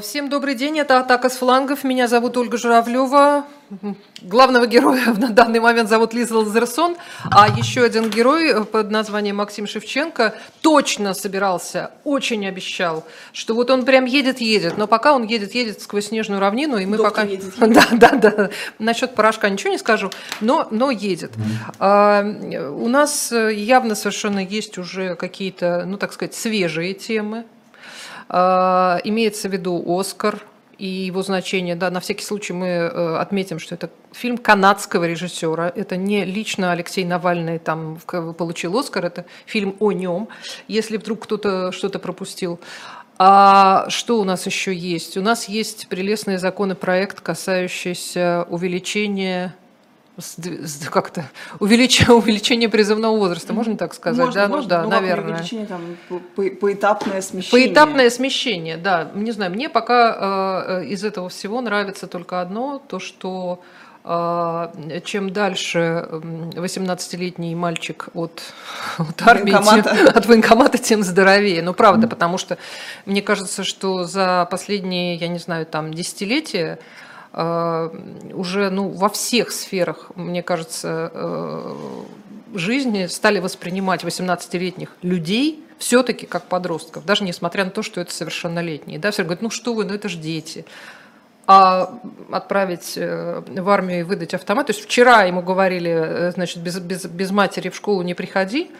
Всем добрый день, это «Атака с флангов». Меня зовут Ольга Журавлева. Главного героя на данный момент зовут Лиза Лазерсон. А еще один герой под названием Максим Шевченко точно собирался, очень обещал, что вот он прям едет-едет. Но пока он едет-едет сквозь снежную равнину, и мы Доктор пока... едет, едет. Да, да, да. Насчет порошка ничего не скажу, но, но едет. А, у нас явно совершенно есть уже какие-то, ну так сказать, свежие темы. А, Имеется в виду Оскар и его значение. Да, на всякий случай мы э, отметим, что это фильм канадского режиссера. Это не лично Алексей Навальный там получил Оскар, это фильм о нем. Если вдруг кто-то что-то пропустил. А что у нас еще есть? У нас есть прелестный законопроект, касающийся увеличения как-то увеличение, увеличение призывного возраста, можно так сказать? Можно, да, можно. ну да, Ну, наверное. увеличение, там, по- по- поэтапное смещение. Поэтапное смещение, да. Не знаю, мне пока э, э, из этого всего нравится только одно, то, что э, чем дальше м, 18-летний мальчик от, от армии, Военкомата. тем- от военкомата, тем здоровее. Ну, правда, потому что мне кажется, что за последние, я не знаю, там, десятилетия уже ну, во всех сферах, мне кажется, э, жизни стали воспринимать 18-летних людей все-таки как подростков, даже несмотря на то, что это совершеннолетние. Да, все говорят, ну что вы, ну это же дети. А отправить э, в армию и выдать автомат. То есть вчера ему говорили, э, значит, без, без, без матери в школу не приходи,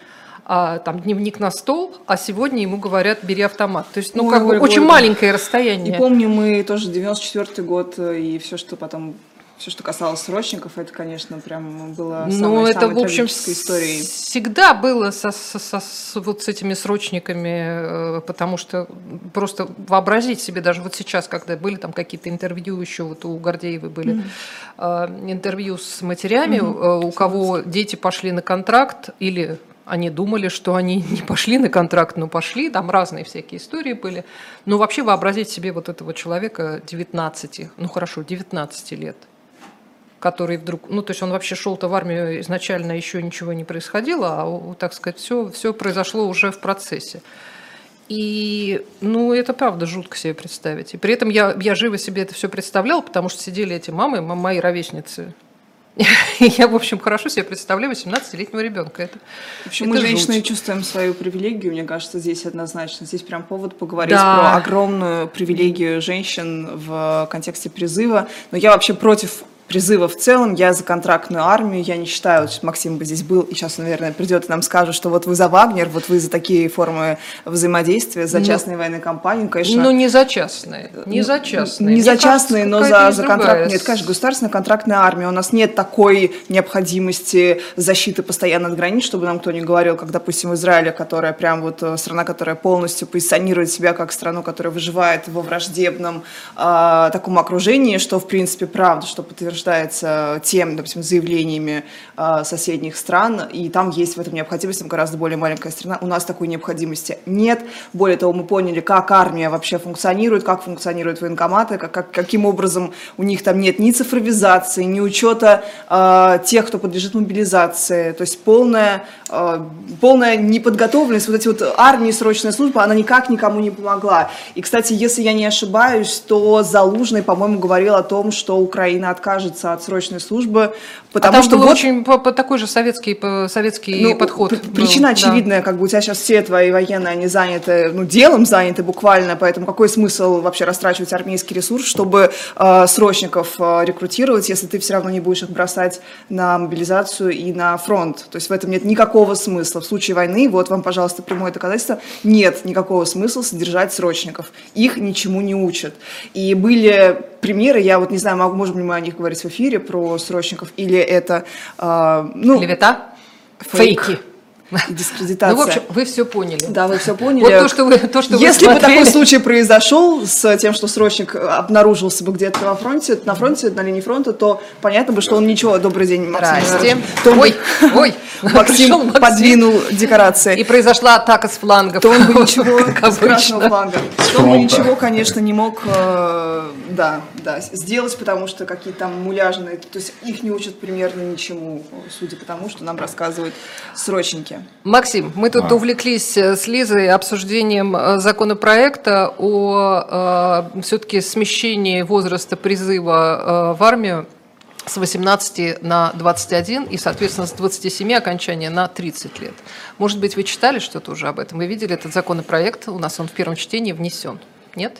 а, там дневник на стол, а сегодня ему говорят, бери автомат. То есть, ну, Ой, как бы ой, очень ой. маленькое И расстояние. помню, мы тоже 94 год, э, и все, что потом, все, что касалось срочников, это, конечно, прям было Ну, самой, это, самой в общем, историей. всегда было со, со- со- с, вот с этими срочниками, э, потому что просто вообразить себе, даже вот сейчас, когда были там какие-то интервью, еще вот у Гордеевой были э, интервью с матерями, э, у кого дети пошли на контракт или они думали, что они не пошли на контракт, но пошли, там разные всякие истории были. Но вообще вообразить себе вот этого человека 19, ну хорошо, 19 лет, который вдруг, ну то есть он вообще шел-то в армию изначально еще ничего не происходило, а так сказать все все произошло уже в процессе. И, ну, это правда жутко себе представить. И при этом я, я живо себе это все представляла, потому что сидели эти мамы, мои ровесницы. Я, в общем, хорошо себе представляю 18-летнего ребенка. Это, В общем, это мы, женщины, жуть. чувствуем свою привилегию, мне кажется, здесь однозначно. Здесь прям повод поговорить Да. про огромную привилегию женщин в контексте призыва. Но я вообще против призыва в целом, я за контрактную армию, я не считаю, вот Максим бы здесь был, и сейчас, наверное, придет и нам скажет, что вот вы за Вагнер, вот вы за такие формы взаимодействия, за Ну, частные военные компании, конечно. Ну, не за частные. Не за частные. Не Мне за кажется, частные, но какая-то за, за контракт. Нет, конечно, государственная контрактная армия. У нас нет такой необходимости защиты постоянно от границ, чтобы нам кто не говорил, как, допустим, в Израиле, которая прям вот э, страна, которая полностью позиционирует себя как страну, которая выживает во враждебном э, таком окружении, что, в принципе, правда, что подтверждается тем, допустим, заявлениями э, соседних стран, и там есть в этом необходимость, там гораздо более маленькая страна. У нас такой необходимости нет. Более того, мы поняли, как армия вообще функционирует, как функционируют военкоматы, как, как- каким образом у них там нет ни цифровизации, ни учета э, тех, кто подлежит мобилизации. То есть полная, э, полная неподготовленность. Вот эти вот армии, срочная служба, она никак никому не помогла. И, кстати, если я не ошибаюсь, то Залужный, по-моему, говорил о том, что Украина откажется от срочной службы, потому а там что был вот очень по- по- такой же советский, по- советский ну, подход. был, Причина да. очевидная, как бы у тебя сейчас все твои военные, они заняты, ну, делом заняты буквально, поэтому какой смысл вообще растрачивать армейский ресурс, чтобы э, срочников э, рекрутировать, если ты все равно не будешь их бросать на мобилизацию и на фронт. То есть в этом нет никакого смысла. В случае войны, вот вам, пожалуйста, прямое доказательство, нет никакого смысла содержать срочников. Их ничему не учат. И были примеры, я вот не знаю, могу, можем ли мы о них говорить в эфире, про срочников, или это, э, ну, Клевета? Фейк. Фейки. и дискредитация. Ну, в общем, вы все поняли. Да, вы все поняли. Вот то, что вы, то, что вы Если бы смотрели. такой случай произошел с тем, что срочник обнаружился бы где-то на фронте, на фронте, на линии фронта, то понятно бы, что он ничего, добрый день, Максим. То бы- Ой, ой. Пришел Максим подвинул декорации. И произошла атака с флангов. то он бы ничего как с красного фланга. То он бы ничего, конечно, не мог, э, да, да, сделать, потому что какие-то там муляжные, то есть их не учат примерно ничему, судя по тому, что нам рассказывают срочники. Максим, мы тут а. увлеклись э, с Лизой обсуждением э, законопроекта о э, все-таки смещении возраста призыва э, в армию с 18 на 21 и, соответственно, с 27 окончания на 30 лет. Может быть, вы читали что-то уже об этом? Вы видели этот законопроект? У нас он в первом чтении внесен. Нет?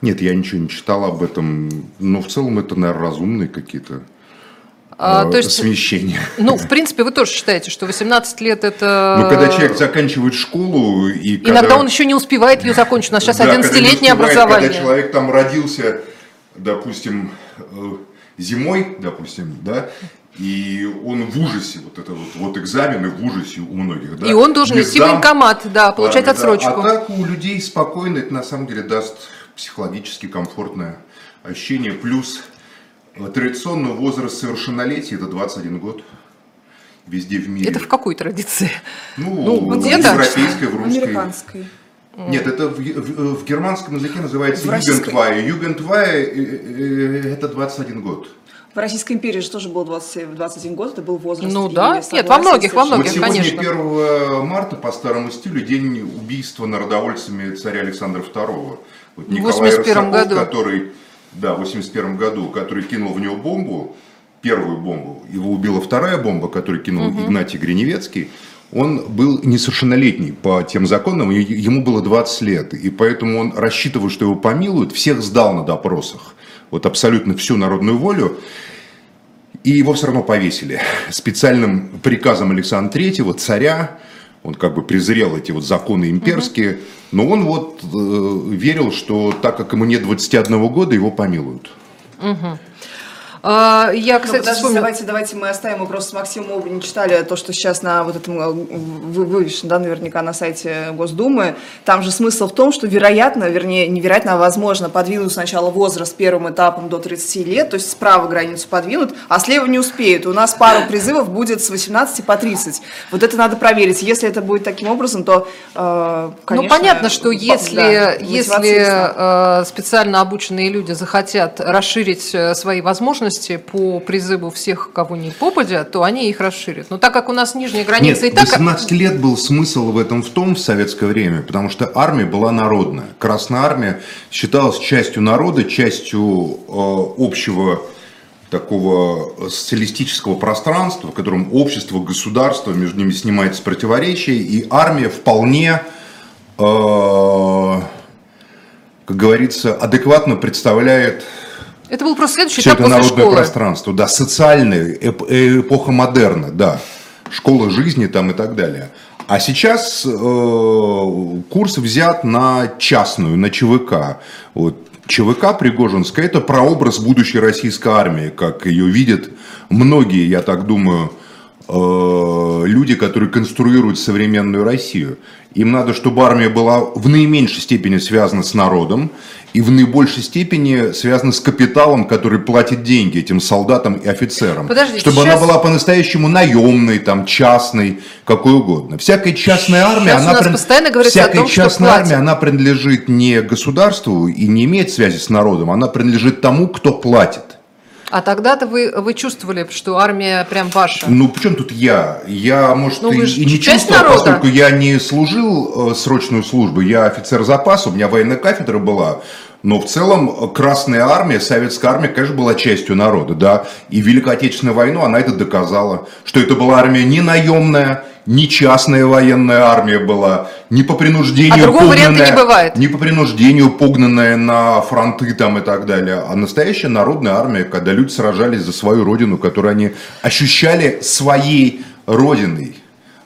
Нет, я ничего не читал об этом. Но в целом это, наверное, разумные какие-то а, то есть, смещения. Ну, в принципе, вы тоже считаете, что 18 лет это... Ну, когда человек заканчивает школу и... Иногда когда... он еще не успевает ее закончить. У нас сейчас да, 11-летнее образование. Когда человек там родился, допустим, э, зимой, допустим, да, и он в ужасе, вот это вот, вот экзамены в ужасе у многих, да. И он должен идти в военкомат, да, получать да, отсрочку. Да. А так у людей спокойно, это на самом деле даст психологически комфортное ощущение, плюс традиционный возраст совершеннолетия это 21 год везде в мире. Это в какой традиции? Ну, ну где-то. В европейской, в русской. Американской. Нет, это в, в, в германском языке называется Югентвай. Югентвай это 21 год. В Российской империи же тоже был 20, 21 год, это был возраст. Ну да, нет, во многих, во многих, вот конечно. 1 марта по старому стилю день убийства народовольцами царя Александра II. Вот Николай в 81 году. который, да, в 81 году, который кинул в него бомбу, первую бомбу, его убила вторая бомба, которую кинул угу. Игнатий Гриневецкий он был несовершеннолетний по тем законам, ему было 20 лет, и поэтому он, рассчитывая, что его помилуют, всех сдал на допросах, вот абсолютно всю народную волю, и его все равно повесили. Специальным приказом Александра Третьего, царя, он как бы презрел эти вот законы имперские, угу. но он вот э, верил, что так как ему нет 21 года, его помилуют. Угу. А, я, кстати, подожди, вспомнила... давайте, давайте мы оставим, мы просто с Максимом оба не читали то, что сейчас на вот этом э, вывешено, да, наверняка на сайте Госдумы. Там же смысл в том, что вероятно, вернее, невероятно, а возможно, подвинут сначала возраст первым этапом до 30 лет, то есть справа границу подвинут, а слева не успеют. У нас пару призывов будет с 18 по 30. Вот это надо проверить. Если это будет таким образом, то, э, конечно... Ну, понятно, что если, да, если э, специально обученные люди захотят расширить свои возможности, возможности по призыву всех, кого не попадя, то они их расширят. Но так как у нас нижняя граница Нет, и так... 18 лет был смысл в этом в том в советское время, потому что армия была народная. Красная армия считалась частью народа, частью э, общего такого социалистического пространства, в котором общество, государство, между ними снимается противоречие, и армия вполне, э, как говорится, адекватно представляет это был просто следующий Все этап это народное школы. пространство, да, социальная эп эпоха модерна, да, школа жизни там и так далее. А сейчас э, курс взят на частную, на ЧВК. Вот. ЧВК Пригожинская – это прообраз будущей российской армии, как ее видят многие, я так думаю, э, люди, которые конструируют современную Россию. Им надо, чтобы армия была в наименьшей степени связана с народом и в наибольшей степени связана с капиталом, который платит деньги этим солдатам и офицерам. Подождите, чтобы сейчас... она была по-настоящему наемной, там, частной, какой угодно. Всякая частная армия, она, прин... Всякая том, частная армия, она принадлежит не государству и не имеет связи с народом, она принадлежит тому, кто платит. А тогда-то вы, вы чувствовали, что армия прям ваша? Ну, причем тут я? Я, может, ну, и, и не чувствовал, народа. поскольку я не служил э, срочную службу, я офицер запаса, у меня военная кафедра была, но в целом Красная Армия, Советская Армия, конечно, была частью народа, да, и Великой Отечественной войну она это доказала, что это была армия не наемная, не частная военная армия была, не по принуждению а другого погнанная, не бывает. не по принуждению погнанная на фронты там и так далее, а настоящая народная армия, когда люди сражались за свою родину, которую они ощущали своей родиной,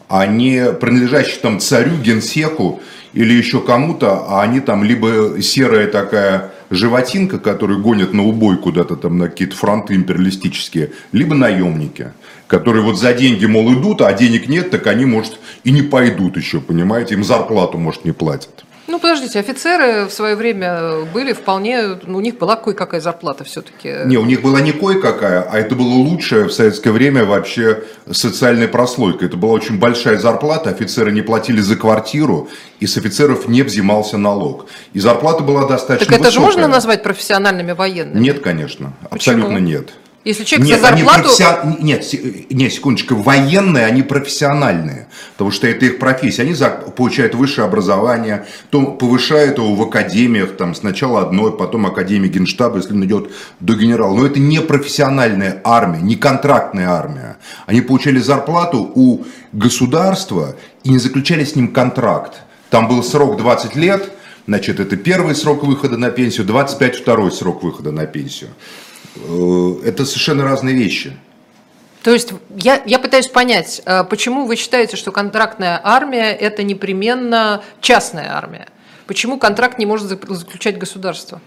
а не принадлежащей там царю, генсеку или еще кому-то, а они там либо серая такая животинка, которую гонят на убой куда-то там на какие-то фронты империалистические, либо наемники которые вот за деньги, мол, идут, а денег нет, так они, может, и не пойдут еще, понимаете, им зарплату, может, не платят. Ну, подождите, офицеры в свое время были вполне, ну, у них была кое-какая зарплата все-таки. Не, у них была не кое-какая, а это было лучшее в советское время вообще социальная прослойка. Это была очень большая зарплата, офицеры не платили за квартиру, и с офицеров не взимался налог. И зарплата была достаточно Так это высокая. же можно назвать профессиональными военными? Нет, конечно, абсолютно Почему? нет. Если человек нет, за зарплату... Професси... Нет, нет, секундочку, военные, они профессиональные, потому что это их профессия. Они за... получают высшее образование, то повышают его в академиях, там сначала одной, потом академии генштаба, если он идет до генерала. Но это не профессиональная армия, не контрактная армия. Они получали зарплату у государства и не заключали с ним контракт. Там был срок 20 лет, значит, это первый срок выхода на пенсию, 25 второй срок выхода на пенсию. Э, это совершенно разные вещи. То есть я, я пытаюсь понять, э, почему вы считаете, что контрактная армия – это непременно частная армия? Почему контракт не может заключать государство?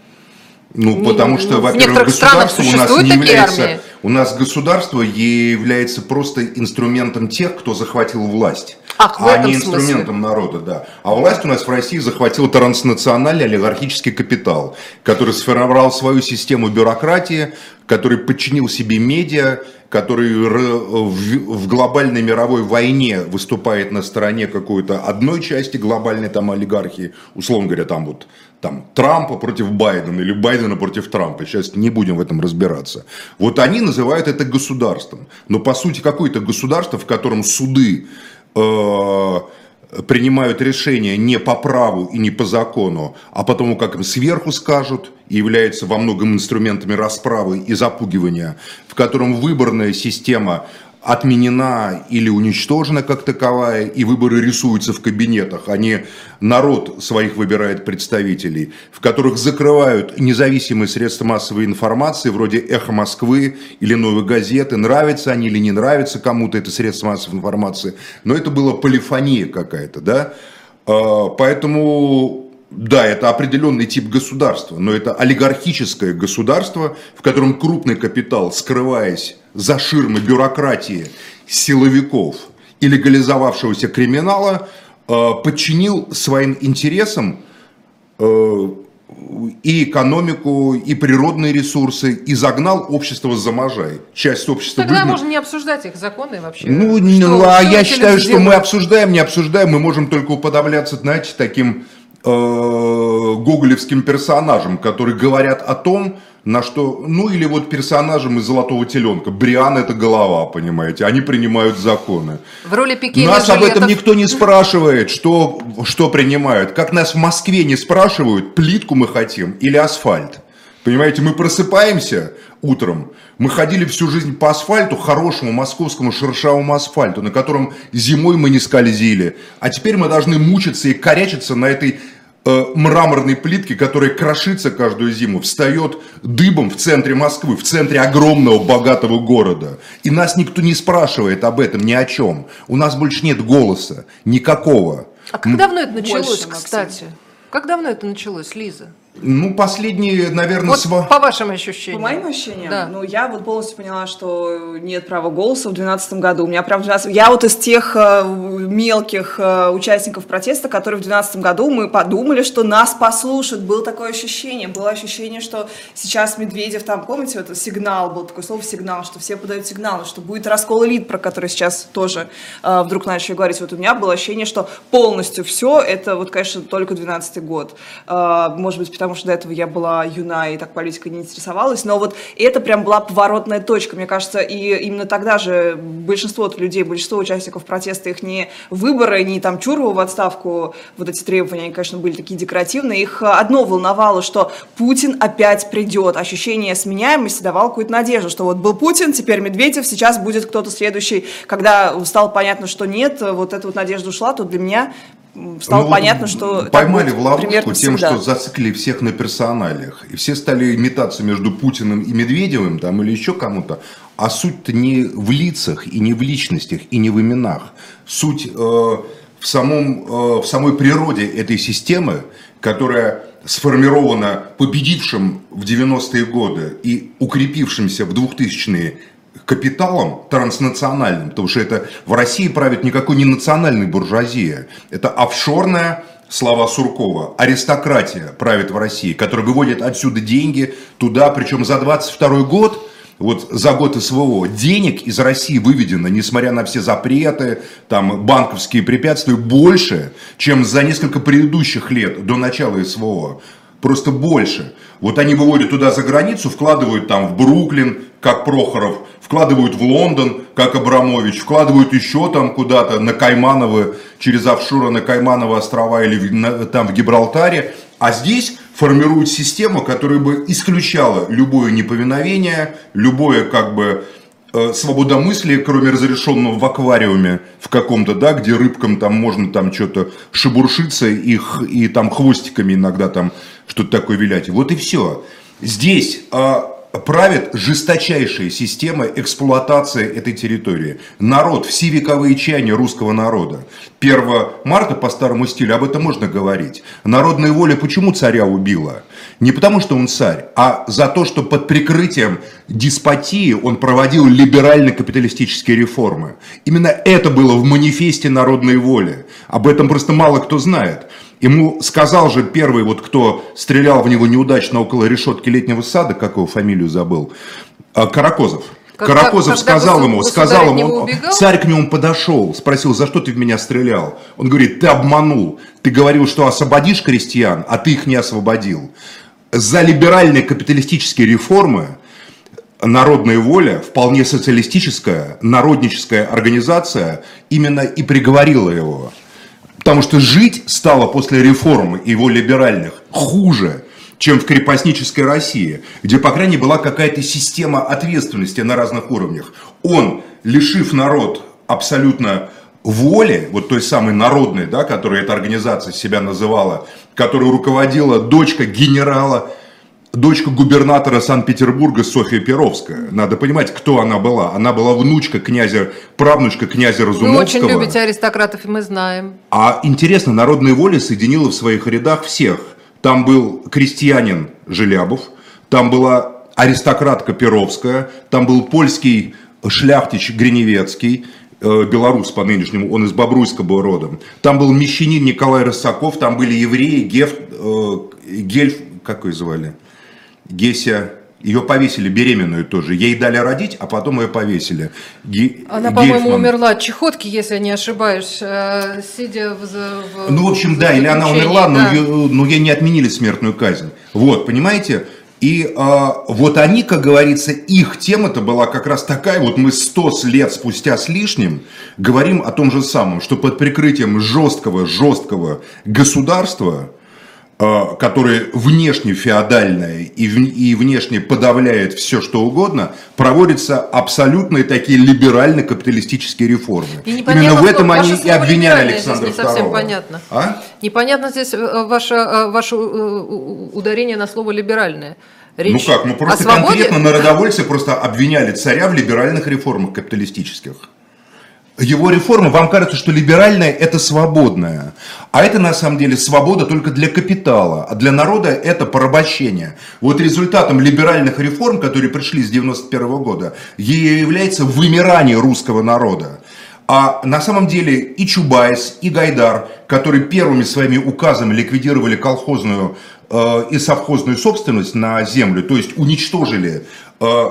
Ну, потому что, во-первых, государство у нас не является, армии. у нас государство является просто инструментом тех, кто захватил власть. Ах, а не инструментом смысле? народа, да. А власть у нас в России захватил транснациональный олигархический капитал, который сформировал свою систему бюрократии, который подчинил себе медиа, который в глобальной мировой войне выступает на стороне какой-то одной части глобальной там олигархии, условно говоря, там вот там, Трампа против Байдена или Байдена против Трампа, сейчас не будем в этом разбираться. Вот они называют это государством. Но по сути какое-то государство, в котором суды э, принимают решения не по праву и не по закону, а потому как им сверху скажут, и являются во многом инструментами расправы и запугивания, в котором выборная система отменена или уничтожена как таковая, и выборы рисуются в кабинетах, а не народ своих выбирает представителей, в которых закрывают независимые средства массовой информации, вроде «Эхо Москвы» или «Новой газеты», нравятся они или не нравятся кому-то это средство массовой информации, но это была полифония какая-то, да, а, поэтому да, это определенный тип государства, но это олигархическое государство, в котором крупный капитал, скрываясь за ширмы бюрократии силовиков и легализовавшегося криминала, э, подчинил своим интересам э, и экономику, и природные ресурсы, и загнал общество за можай. Часть общества... Тогда выгнал... можно не обсуждать их законы вообще. Ну, что, ну а я считаю, что мы обсуждаем, не обсуждаем, мы можем только уподобляться, знаете, таким гоголевским персонажам, которые говорят о том, на что, ну или вот персонажам из «Золотого теленка». Бриан – это голова, понимаете, они принимают законы. В роли Пикеля Нас об этом никто не спрашивает, что, что принимают. Как нас в Москве не спрашивают, плитку мы хотим или асфальт. Понимаете, мы просыпаемся утром, мы ходили всю жизнь по асфальту, хорошему московскому шершавому асфальту, на котором зимой мы не скользили. А теперь мы должны мучиться и корячиться на этой Э, мраморной плитки, которая крошится каждую зиму, встает дыбом в центре Москвы, в центре огромного богатого города. И нас никто не спрашивает об этом ни о чем. У нас больше нет голоса, никакого. А как давно это началось, Больше, кстати? Как давно это началось, Лиза? Ну, последние, наверное, вот сва... по вашим ощущениям. По моим ощущениям? Да. Ну, я вот полностью поняла, что нет права голоса в 2012 году. У меня прям 12... Я вот из тех э, мелких э, участников протеста, которые в 2012 году мы подумали, что нас послушают. Было такое ощущение. Было ощущение, что сейчас Медведев там, помните, это сигнал, был такое слово сигнал, что все подают сигналы, что будет раскол элит, про который сейчас тоже э, вдруг начали говорить. Вот у меня было ощущение, что полностью все, это вот, конечно, только 2012 год. Э, может быть, потому потому что до этого я была юна и так политикой не интересовалась, но вот это прям была поворотная точка, мне кажется, и именно тогда же большинство людей, большинство участников протеста, их не выборы, не там Чурова в отставку, вот эти требования, они, конечно, были такие декоративные, их одно волновало, что Путин опять придет, ощущение сменяемости давало какую-то надежду, что вот был Путин, теперь Медведев, сейчас будет кто-то следующий, когда стало понятно, что нет, вот эта вот надежда ушла, то для меня стало ну, понятно, что... Поймали в ловушку тем, всегда. что зациклили всех на персоналиях. И все стали метаться между Путиным и Медведевым там, или еще кому-то. А суть-то не в лицах, и не в личностях, и не в именах. Суть э, в, самом, э, в самой природе этой системы, которая сформирована победившим в 90-е годы и укрепившимся в 2000-е капиталом транснациональным, потому что это в России правит никакой не национальной буржуазия, это офшорная слова Суркова, аристократия правит в России, которая выводит отсюда деньги туда, причем за 22 год, вот за год СВО, денег из России выведено, несмотря на все запреты, там, банковские препятствия, больше, чем за несколько предыдущих лет до начала СВО. просто больше. Вот они выводят туда за границу, вкладывают там в Бруклин, как Прохоров, вкладывают в Лондон, как Абрамович, вкладывают еще там куда-то на Каймановы, через офшоры на Каймановы острова или в, на, там в Гибралтаре. А здесь формируют систему, которая бы исключала любое неповиновение, любое как бы свободомыслие, кроме разрешенного в аквариуме в каком-то, да, где рыбкам там можно там что-то шебуршиться их и там хвостиками иногда там что-то такое вилять. Вот и все. Здесь а, правит жесточайшая система эксплуатации этой территории. Народ, все вековые чаяния русского народа. 1 марта по старому стилю, об этом можно говорить. Народная воля почему царя убила? Не потому, что он царь, а за то, что под прикрытием деспотии он проводил либерально-капиталистические реформы. Именно это было в манифесте народной воли. Об этом просто мало кто знает. Ему сказал же первый, вот кто стрелял в него неудачно около решетки летнего сада, как его фамилию забыл, а, Каракозов. Когда, Каракозов когда сказал ему, сказал ему, царь к нему подошел, спросил, за что ты в меня стрелял? Он говорит, ты обманул, ты говорил, что освободишь крестьян, а ты их не освободил. За либеральные капиталистические реформы народная воля, вполне социалистическая, народническая организация именно и приговорила его. Потому что жить стало после реформы его либеральных хуже, чем в крепостнической России, где, по крайней мере, была какая-то система ответственности на разных уровнях. Он, лишив народ абсолютно воли, вот той самой народной, да, которую эта организация себя называла, которую руководила дочка генерала дочка губернатора Санкт-Петербурга Софья Перовская. Надо понимать, кто она была. Она была внучка князя, правнучка князя Разумовского. Вы очень любите аристократов, и мы знаем. А интересно, народная воля соединила в своих рядах всех. Там был крестьянин Желябов, там была аристократка Перовская, там был польский шляхтич Гриневецкий, э, белорус по нынешнему, он из Бобруйска был родом. Там был мещанин Николай Рысаков, там были евреи, Геф, э, Гельф, как ее звали? Геся, ее повесили беременную тоже. Ей дали родить, а потом ее повесили. Ге... Она, по-моему, умерла от чехотки, если я не ошибаюсь, э, сидя в, в Ну, в общем, в да, или она умерла, да. но, ее, но ей не отменили смертную казнь. Вот, понимаете? И э, вот они, как говорится, их тема-то была как раз такая, вот мы сто лет спустя с лишним говорим о том же самом, что под прикрытием жесткого, жесткого государства, Э, которое внешне феодальное и внешне подавляет все, что угодно, проводятся абсолютные такие либерально-капиталистические реформы. И Именно в этом они и обвиняли Александра не совсем понятно. А? Непонятно здесь э, ваше, э, ваше ударение на слово «либеральное». Речь ну как, мы просто конкретно народовольцы просто обвиняли царя в либеральных реформах капиталистических его реформа, вам кажется, что либеральная – это свободная. А это на самом деле свобода только для капитала, а для народа это порабощение. Вот результатом либеральных реформ, которые пришли с 91 года, является вымирание русского народа. А на самом деле и Чубайс, и Гайдар, которые первыми своими указами ликвидировали колхозную э, и совхозную собственность на землю, то есть уничтожили э,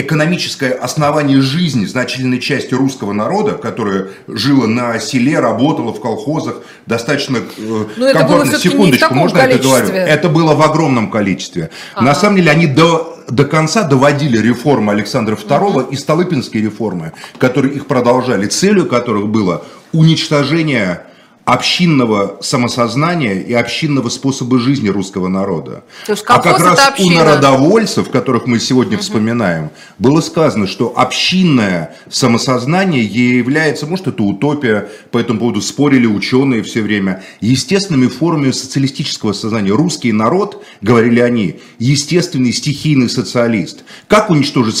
экономическое основание жизни значительной части русского народа, которая жила на селе, работала в колхозах, достаточно э, Но комфортно. Секундочку, можно количестве. это говорю? Это было в огромном количестве. Ага. На самом деле они до, до конца доводили реформы Александра II угу. и Столыпинские реформы, которые их продолжали, целью которых было уничтожение общинного самосознания и общинного способа жизни русского народа. а как раз у народовольцев, которых мы сегодня угу. вспоминаем, было сказано, что общинное самосознание является, может это утопия, по этому поводу спорили ученые все время, естественными формами социалистического сознания. Русский народ, говорили они, естественный стихийный социалист. Как уничтожить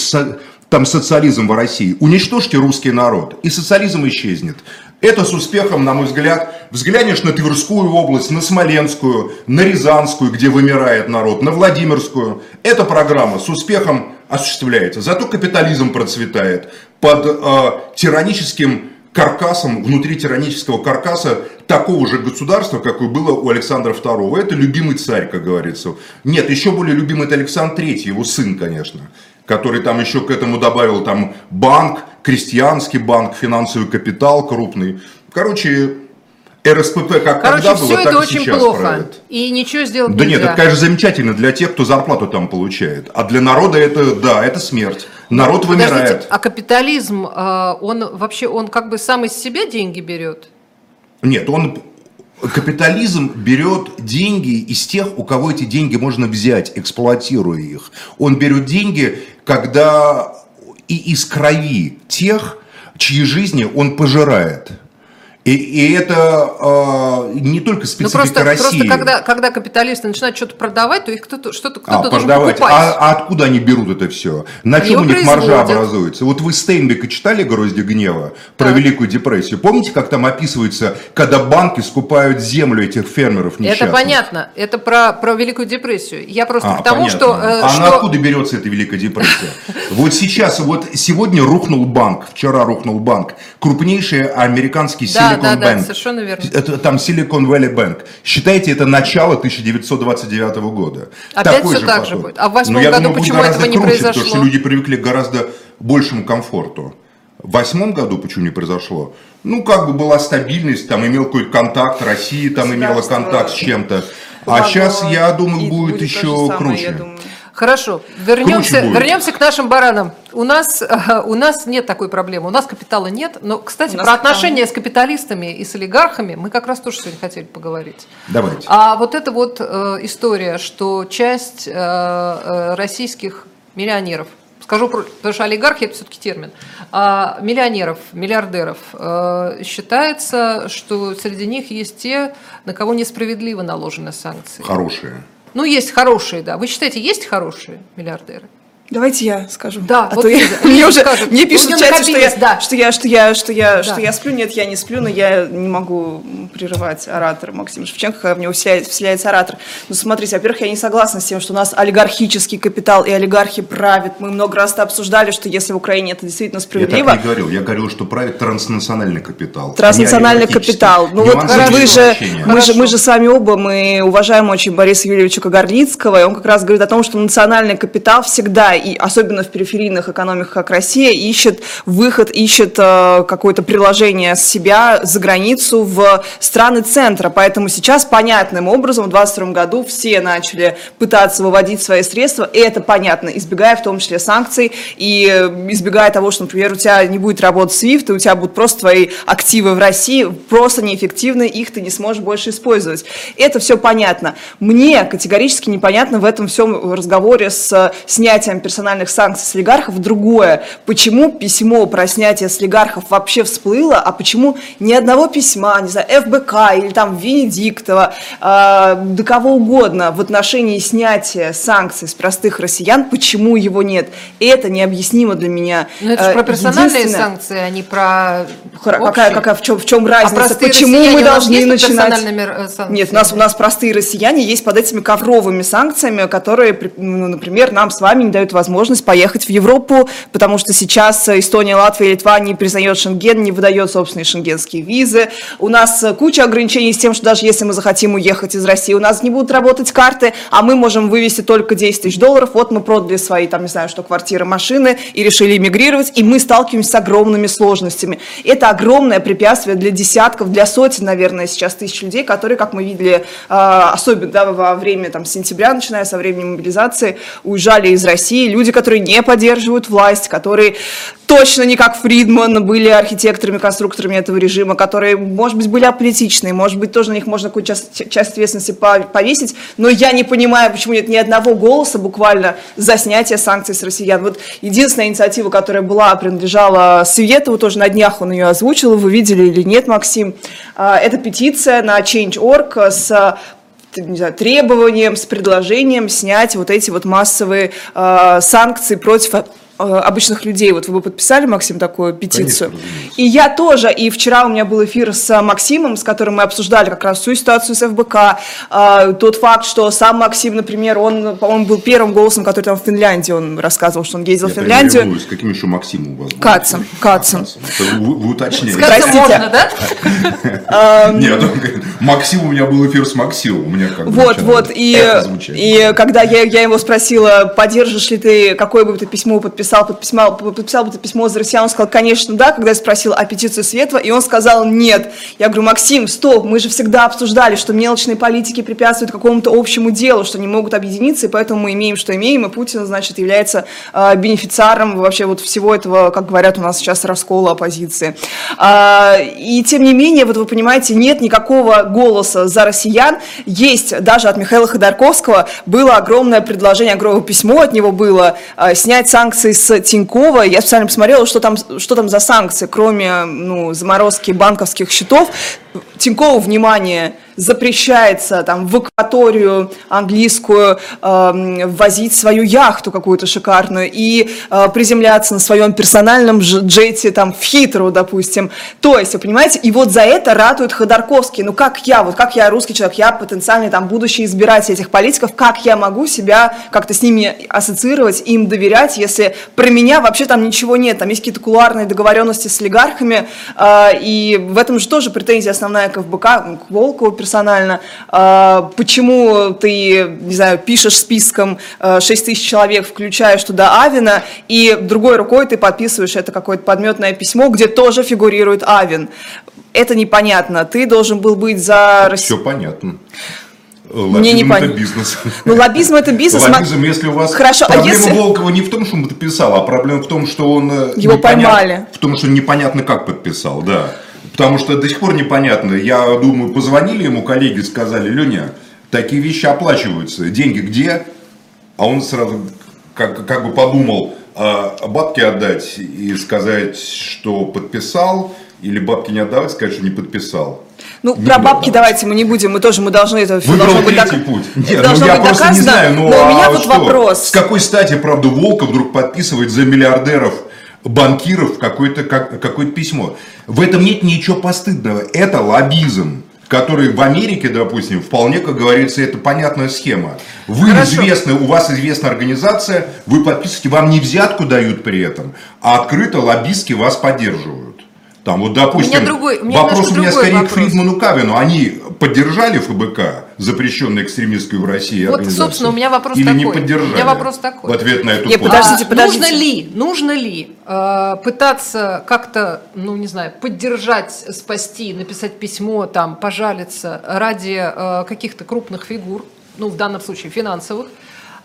там социализм в России? Уничтожьте русский народ, и социализм исчезнет. Это с успехом, на мой взгляд, взглянешь на Тверскую область, на Смоленскую, на Рязанскую, где вымирает народ, на Владимирскую. Эта программа с успехом осуществляется. Зато капитализм процветает под э, тираническим каркасом, внутри тиранического каркаса такого же государства, какое было у Александра II. Это любимый царь, как говорится. Нет, еще более любимый это Александр III, его сын, конечно, который там еще к этому добавил там банк, крестьянский банк, финансовый капитал крупный. Короче, РСПП как Короче, когда было, это так и очень сейчас плохо. правят. И ничего сделать Да нельзя. нет, это, конечно, замечательно для тех, кто зарплату там получает. А для народа это, да, это смерть. Народ Подождите, вымирает. а капитализм, э, он вообще, он как бы сам из себя деньги берет? Нет, он капитализм берет деньги из тех, у кого эти деньги можно взять, эксплуатируя их. Он берет деньги, когда и из крови тех, чьи жизни он пожирает. И, и это э, не только Ну специфика просто, России. просто когда, когда капиталисты начинают что-то продавать, то их кто-то что-то А, кто-то должен продавать. покупать. А, а откуда они берут это все? На чем у них маржа образуется? Вот вы Стейнбека читали «Грозди гнева» про Так. Великую депрессию? Помните, как там описывается, когда банки скупают землю этих фермеров несчастных? Это понятно. Это про, про Великую депрессию. Я просто А, к тому, понятно. что... э, а что- она откуда берется эта Великая депрессия? Вот сейчас, вот сегодня рухнул банк, вчера рухнул банк, крупнейший американский Да, Silicon да, да, Bank. совершенно верно. Это, там Silicon Valley Bank. Считайте, это начало 1929 года. Опять Такой всё так же будет? А в восьмом году думаю, будет почему этого не круче, Потому произошло? что люди привыкли к гораздо большему комфорту. В восьмом году почему не произошло? Ну, как бы была стабильность, там имел какой-то контакт, Россия там имела контакт с чем-то. А сейчас, я думаю, будет, то еще же самое, круче. думаю. Хорошо, вернемся, вернемся к нашим баранам. У нас, э, у нас нет такой проблемы, у нас капитала нет, но, кстати, про отношения с капиталистами и с олигархами мы как раз тоже сегодня хотели поговорить. Давайте. А вот эта вот э, история, что часть э, э, российских миллионеров, скажу, про- потому что олигархи это все-таки термин, а, миллионеров, миллиардеров, э, считается, что среди них есть те, на кого несправедливо наложены санкции. Хорошие. Ну, есть хорошие, да. Вы считаете, есть хорошие миллиардеры? Давайте я скажу. Да, а вот то я- мне уже скажет. мне пишут в чате, что я, да. что я, что я, что я, Да. что я сплю. Нет, я не сплю, но я не могу прерывать оратора Максима Шевченко, когда в него вселяется, вселяется оратор. Ну, смотрите, во-первых, я не согласна с тем, что у нас олигархический капитал и олигархи правят. Мы много раз это обсуждали, что если в Украине это действительно Я справедливо, так не говорил. Я говорил, что правит транснациональный капитал. Транснациональный а олигархический. капитал. Ну вот вы же, мы же, мы же с вами оба, мы уважаем очень Бориса Юрьевича Кагарлицкого, и он как раз говорит о том, что национальный капитал всегда, и особенно в периферийных экономиках, как Россия, ищет выход, ищет э, какое-то приложение себя за границу в страны центра. Поэтому сейчас понятным образом в 2022 году все начали пытаться выводить свои средства, и это понятно, избегая в том числе санкций и э, избегая того, что, например, у тебя не будет работать SWIFT, и у тебя будут просто твои активы в России просто неэффективны, их ты не сможешь больше использовать. Это все понятно. Мне категорически непонятно в этом всем разговоре с э, снятием персональных санкций с олигархов другое. Почему письмо про снятие с олигархов вообще всплыло, а почему ни одного письма, не знаю, ФБК или там Венедиктова, э, до кого угодно в отношении снятия санкций с простых россиян, почему его нет? Это необъяснимо для меня. Ну, это же Э, про персональные единственное- санкции, а не про Хра- Какая, какая, в чем, в чем А разница? простые Почему мы должны начинать? э? Нет, у нас, у нас простые россияне есть под этими ковровыми санкциями, которые, ну, например, нам с вами не дают возможность поехать в Европу, потому что сейчас Эстония, Латвия, Литва не признает Шенген, не выдает собственные шенгенские визы. У нас куча ограничений с тем, что даже если мы захотим уехать из России, у нас не будут работать карты, а мы можем вывести только 10 тысяч долларов. Вот мы продали свои, там, не знаю, что квартиры, машины и решили эмигрировать, и мы сталкиваемся с огромными сложностями. Это огромное препятствие для десятков, для сотен, наверное, сейчас тысяч людей, которые, как мы видели, э, особенно да, во время там, сентября, начиная со времени мобилизации, уезжали из России. Люди, которые не поддерживают власть, которые точно не как Фридман были архитекторами, конструкторами этого режима, которые, может быть, были аполитичные, может быть, тоже на них можно какую-то часть, ответственности по- повесить, но я не понимаю, почему нет ни одного голоса буквально за снятие санкций с россиян. Вот единственная инициатива, которая была, принадлежала Светову, тоже на днях он ее озвучил, вы видели или нет, Максим, А, это петиция на Change.org с не знаю, требованием, с предложением снять вот эти вот массовые э, санкции против обычных людей. Вот вы бы подписали, Максим, такую петицию? разумеется. И я тоже. И вчера у меня был эфир с э, Максимом, с которым мы обсуждали как раз всю ситуацию с ФБК. Э, тот факт, что сам Максим, например, он, по-моему, был первым голосом, который там в Финляндии, он рассказывал, что он ездил Я в Финляндию. прям С каким еще Максимом у вас? был? Кацем, Кацем. Это Вы, вы уточняете. Кацем Простите. можно, да? Нет, он говорит, Максим, у меня был эфир с Максимом. У меня как Вот, вот, и, когда я, я его спросила, поддержишь ли ты, какое бы ты письмо подписал подписал, подписал, подписал это письмо за россиян, он сказал, конечно, да, когда я спросил о петицию Светлого, и он сказал нет. Я говорю, Максим, стоп, мы же всегда обсуждали, что мелочные политики препятствуют какому-то общему делу, что не могут объединиться, и поэтому мы имеем, что имеем, и Путин, значит, является э, бенефициаром вообще вот всего этого, как говорят у нас сейчас, раскола оппозиции. А, и тем не менее, вот вы понимаете, нет никакого голоса за россиян, есть даже от Михаила Ходорковского было огромное предложение, огромное письмо от него было, э, снять санкции с Тинькова. Я специально посмотрела, что там, что там за санкции, кроме ну, заморозки банковских счетов. Тинькову, внимание, запрещается там в акваторию английскую э, возить свою яхту какую-то шикарную и э, приземляться на своем персональном джете там в Хитру, допустим. То есть, вы понимаете, и вот за это ратует Ходорковский. Ну как я, вот как я русский человек, я потенциальный там будущий избиратель этих политиков, как я могу себя как-то с ними ассоциировать, им доверять, если про меня вообще там ничего нет, там есть какие-то кулуарные договоренности с олигархами, э, и в этом же тоже претензия основная к ФБК, к Волкову персонально, а, почему ты, не знаю, пишешь списком 6 а, тысяч человек, включаешь туда Авина, и другой рукой ты подписываешь это какое-то подметное письмо, где тоже фигурирует Авин. Это непонятно. Ты должен был быть за... Все понятно. Лоббизм Мне не это бизнес. Ну, лоббизм это бизнес. Лоббизм, если у вас Хорошо, а проблема а если... Волкова не в том, что он подписал, а проблема в том, что он э, его поймали. В том, что непонятно как подписал, да. Потому что до сих пор непонятно. Я думаю, позвонили ему коллеги, сказали, Леня, такие вещи оплачиваются. Деньги где? А он сразу как, как бы подумал, а бабки отдать и сказать, что подписал, или бабки не отдавать, сказать, что не подписал. Ну, не про бабки давайте мы не будем, мы тоже мы должны это Выбрал должно быть док... путь. Нет, ну я просто доказано, не знаю, ну, но а у меня вот что? вопрос. С какой стати, правда, Волков вдруг подписывает за миллиардеров банкиров какое-то как, какое письмо. В этом нет ничего постыдного. Это лоббизм который в Америке, допустим, вполне, как говорится, это понятная схема. Вы Хорошо. известны, у вас известна организация, вы подписываете, вам не взятку дают при этом, а открыто лоббистки вас поддерживают. Там вот, допустим, у меня другой, у меня вопрос у меня скорее вопрос. к Фридману Кавину. Они поддержали ФБК, запрещенную экстремистскую в России Вот, собственно, у меня вопрос Или такой. не поддержали? У меня вопрос такой. В ответ на эту Нет, подождите, подождите. Нужно ли, нужно ли э, пытаться как-то, ну, не знаю, поддержать, спасти, написать письмо, там, пожалиться ради э, каких-то крупных фигур, ну, в данном случае финансовых,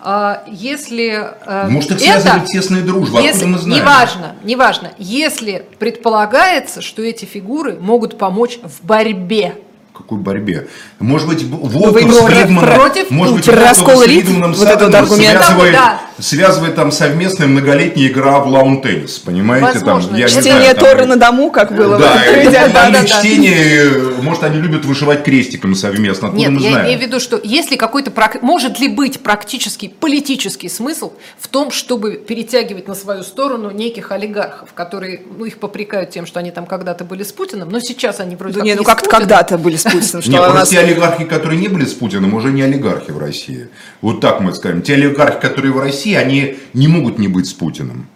а, если э, Может, их это, связывает тесная дружба, если, мы знаем? Неважно, неважно. Если предполагается, что эти фигуры могут помочь в борьбе какой борьбе? Может быть, Волков с Фридманом, против может быть, Волков с Фридманом вот этот аргумент. связывает, да. связывает там совместная многолетняя игра в лаун-теннис, понимаете? Возможно. Там, я чтение не знаю, там, на дому, как было да, в этом да, да, да, чтение, может, они любят вышивать крестиком совместно, Нет, мы я знаем? имею в виду, что если какой-то, может ли быть практический политический смысл в том, чтобы перетягивать на свою сторону неких олигархов, которые, ну, их попрекают тем, что они там когда-то были с Путиным, но сейчас они вроде да как не, ну как когда-то были с Путиным. Что Нет, просто те олигархи, которые не были с Путиным, уже не олигархи в России. Вот так мы скажем. Те олигархи, которые в России, они не могут не быть с Путиным.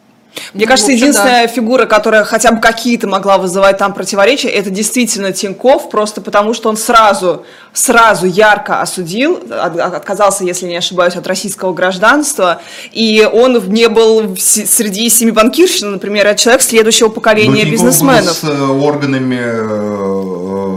Мне ну, кажется, единственная да. фигура, которая хотя бы какие-то могла вызывать там противоречия, это действительно Тиньков, просто потому что он сразу, сразу ярко осудил, отказался, если не ошибаюсь, от российского гражданства, и он не был среди семи банкирщин, например, а человек следующего поколения Но бизнесменов. Был с э, органами, э, э,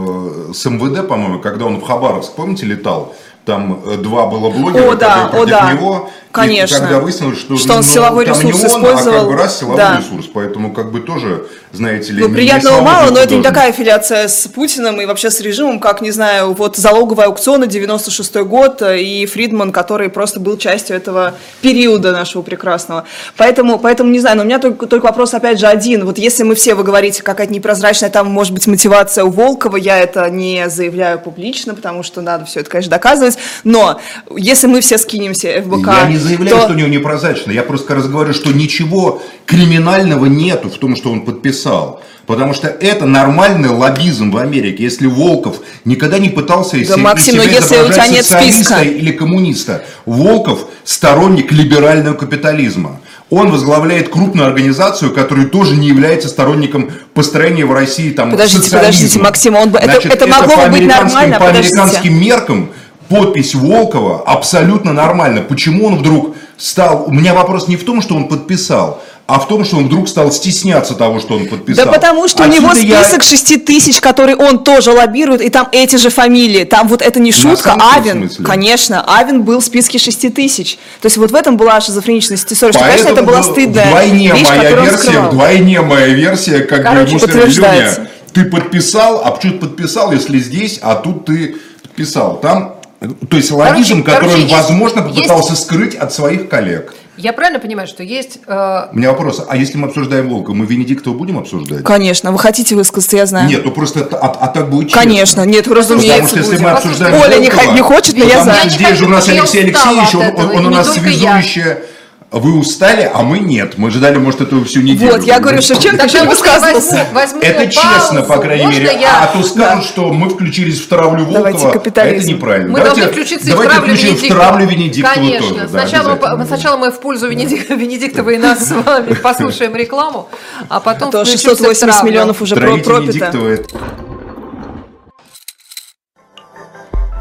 с МВД, по-моему, когда он в Хабаровск, помните, летал, там два было блогера, о, да, о, да. него, Конечно. И когда выяснилось, что, что он ну, силовой там ресурс не он, использовал. а как бы раз силовой да. ресурс, поэтому как бы тоже, знаете ли, Ну, приятного мало, но это не такая аффилиация с Путиным и вообще с режимом, как, не знаю, вот залоговые аукционы, 96 год, и Фридман, который просто был частью этого периода нашего прекрасного. Поэтому, поэтому не знаю, но у меня только, только вопрос, опять же, один. Вот если мы все, вы говорите, какая-то непрозрачная там может быть мотивация у Волкова, я это не заявляю публично, потому что надо все это, конечно, доказывать, но если мы все скинемся ФБК... Я не заявляю, то... что у него не непрозрачно. Я просто разговариваю, что ничего криминального нету в том, что он подписал. Потому что это нормальный лоббизм в Америке. Если Волков никогда не пытался да, себе, Максим, себя если у тебя нет списка. или коммуниста, Волков сторонник либерального капитализма. Он возглавляет крупную организацию, которая тоже не является сторонником построения в России там, Подождите, социализма. подождите, Максим, он, Значит, это, это могло бы быть нормально. По американским меркам подпись Волкова абсолютно нормально. Почему он вдруг стал... У меня вопрос не в том, что он подписал, а в том, что он вдруг стал стесняться того, что он подписал. Да потому что Отсюда у него я- список шести тысяч, который он тоже лоббирует, и там эти же фамилии. Там вот это не шутка, Авен, смысле? конечно, Авен был в списке шести тысяч. То есть вот в этом была шизофреничность истории, что, конечно, это была стыдная вдвойне вещь, моя версия, вдвойне моя версия, как Короче, бы подтверждается. Ты подписал, а почему ты подписал, если здесь, а тут ты подписал. Там, то есть логизм, который короче, он, есть- возможно, есть- попытался скрыть от своих коллег. Я правильно понимаю, что есть... э, У меня вопрос, а если мы обсуждаем Волка, мы Венедиктова будем обсуждать? Конечно, вы хотите высказаться, я знаю. Нет, ну просто, а, а так будет честно. Конечно, нет, Потому разумеется, что если будем. мы обсуждаем Оля не, Волкова, х- не хочет, но я не Здесь же у нас Алексей Алексеевич, он, он- он у не нас только я. Вы устали, а мы нет. Мы ждали, может, этого всю неделю. Вот, я говорю, Шевченко еще не возьму Это честно, по крайней Можно мере. я- А то скажут, что мы включились в травлю Давайте Волкова. а. Это неправильно. Мы давайте, должны включиться и в травлю включим в Венедиктова. травлю Венедиктова Конечно. тоже. да, сначала, мы, обязательно. сначала мы в пользу Венедик- Венедиктова и нас с вами послушаем рекламу, а потом А то включимся в 680 травлю. миллионов уже пропито. Венедиктова,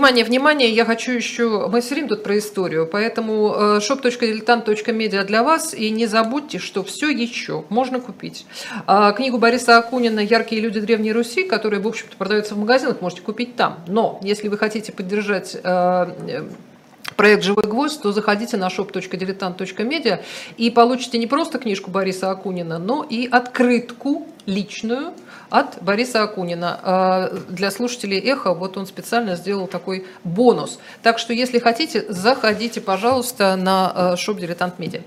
Внимание, внимание, я хочу еще... Мы все время тут про историю, поэтому э, shop.diletant.media для вас. И не забудьте, что все еще можно купить. А, Книгу Бориса Акунина «Яркие люди Древней Руси», которая, в общем-то, продается в магазинах, можете купить там. Но если вы хотите поддержать э, э, проект «Живой гвоздь», то заходите на shop.diletant.media и получите не просто книжку Бориса Акунина, но и открытку личную от Бориса Акунина. А Для слушателей «Эхо» вот он специально сделал такой бонус. Так что, если хотите, заходите, пожалуйста, на шоп «Дилетант Медиа».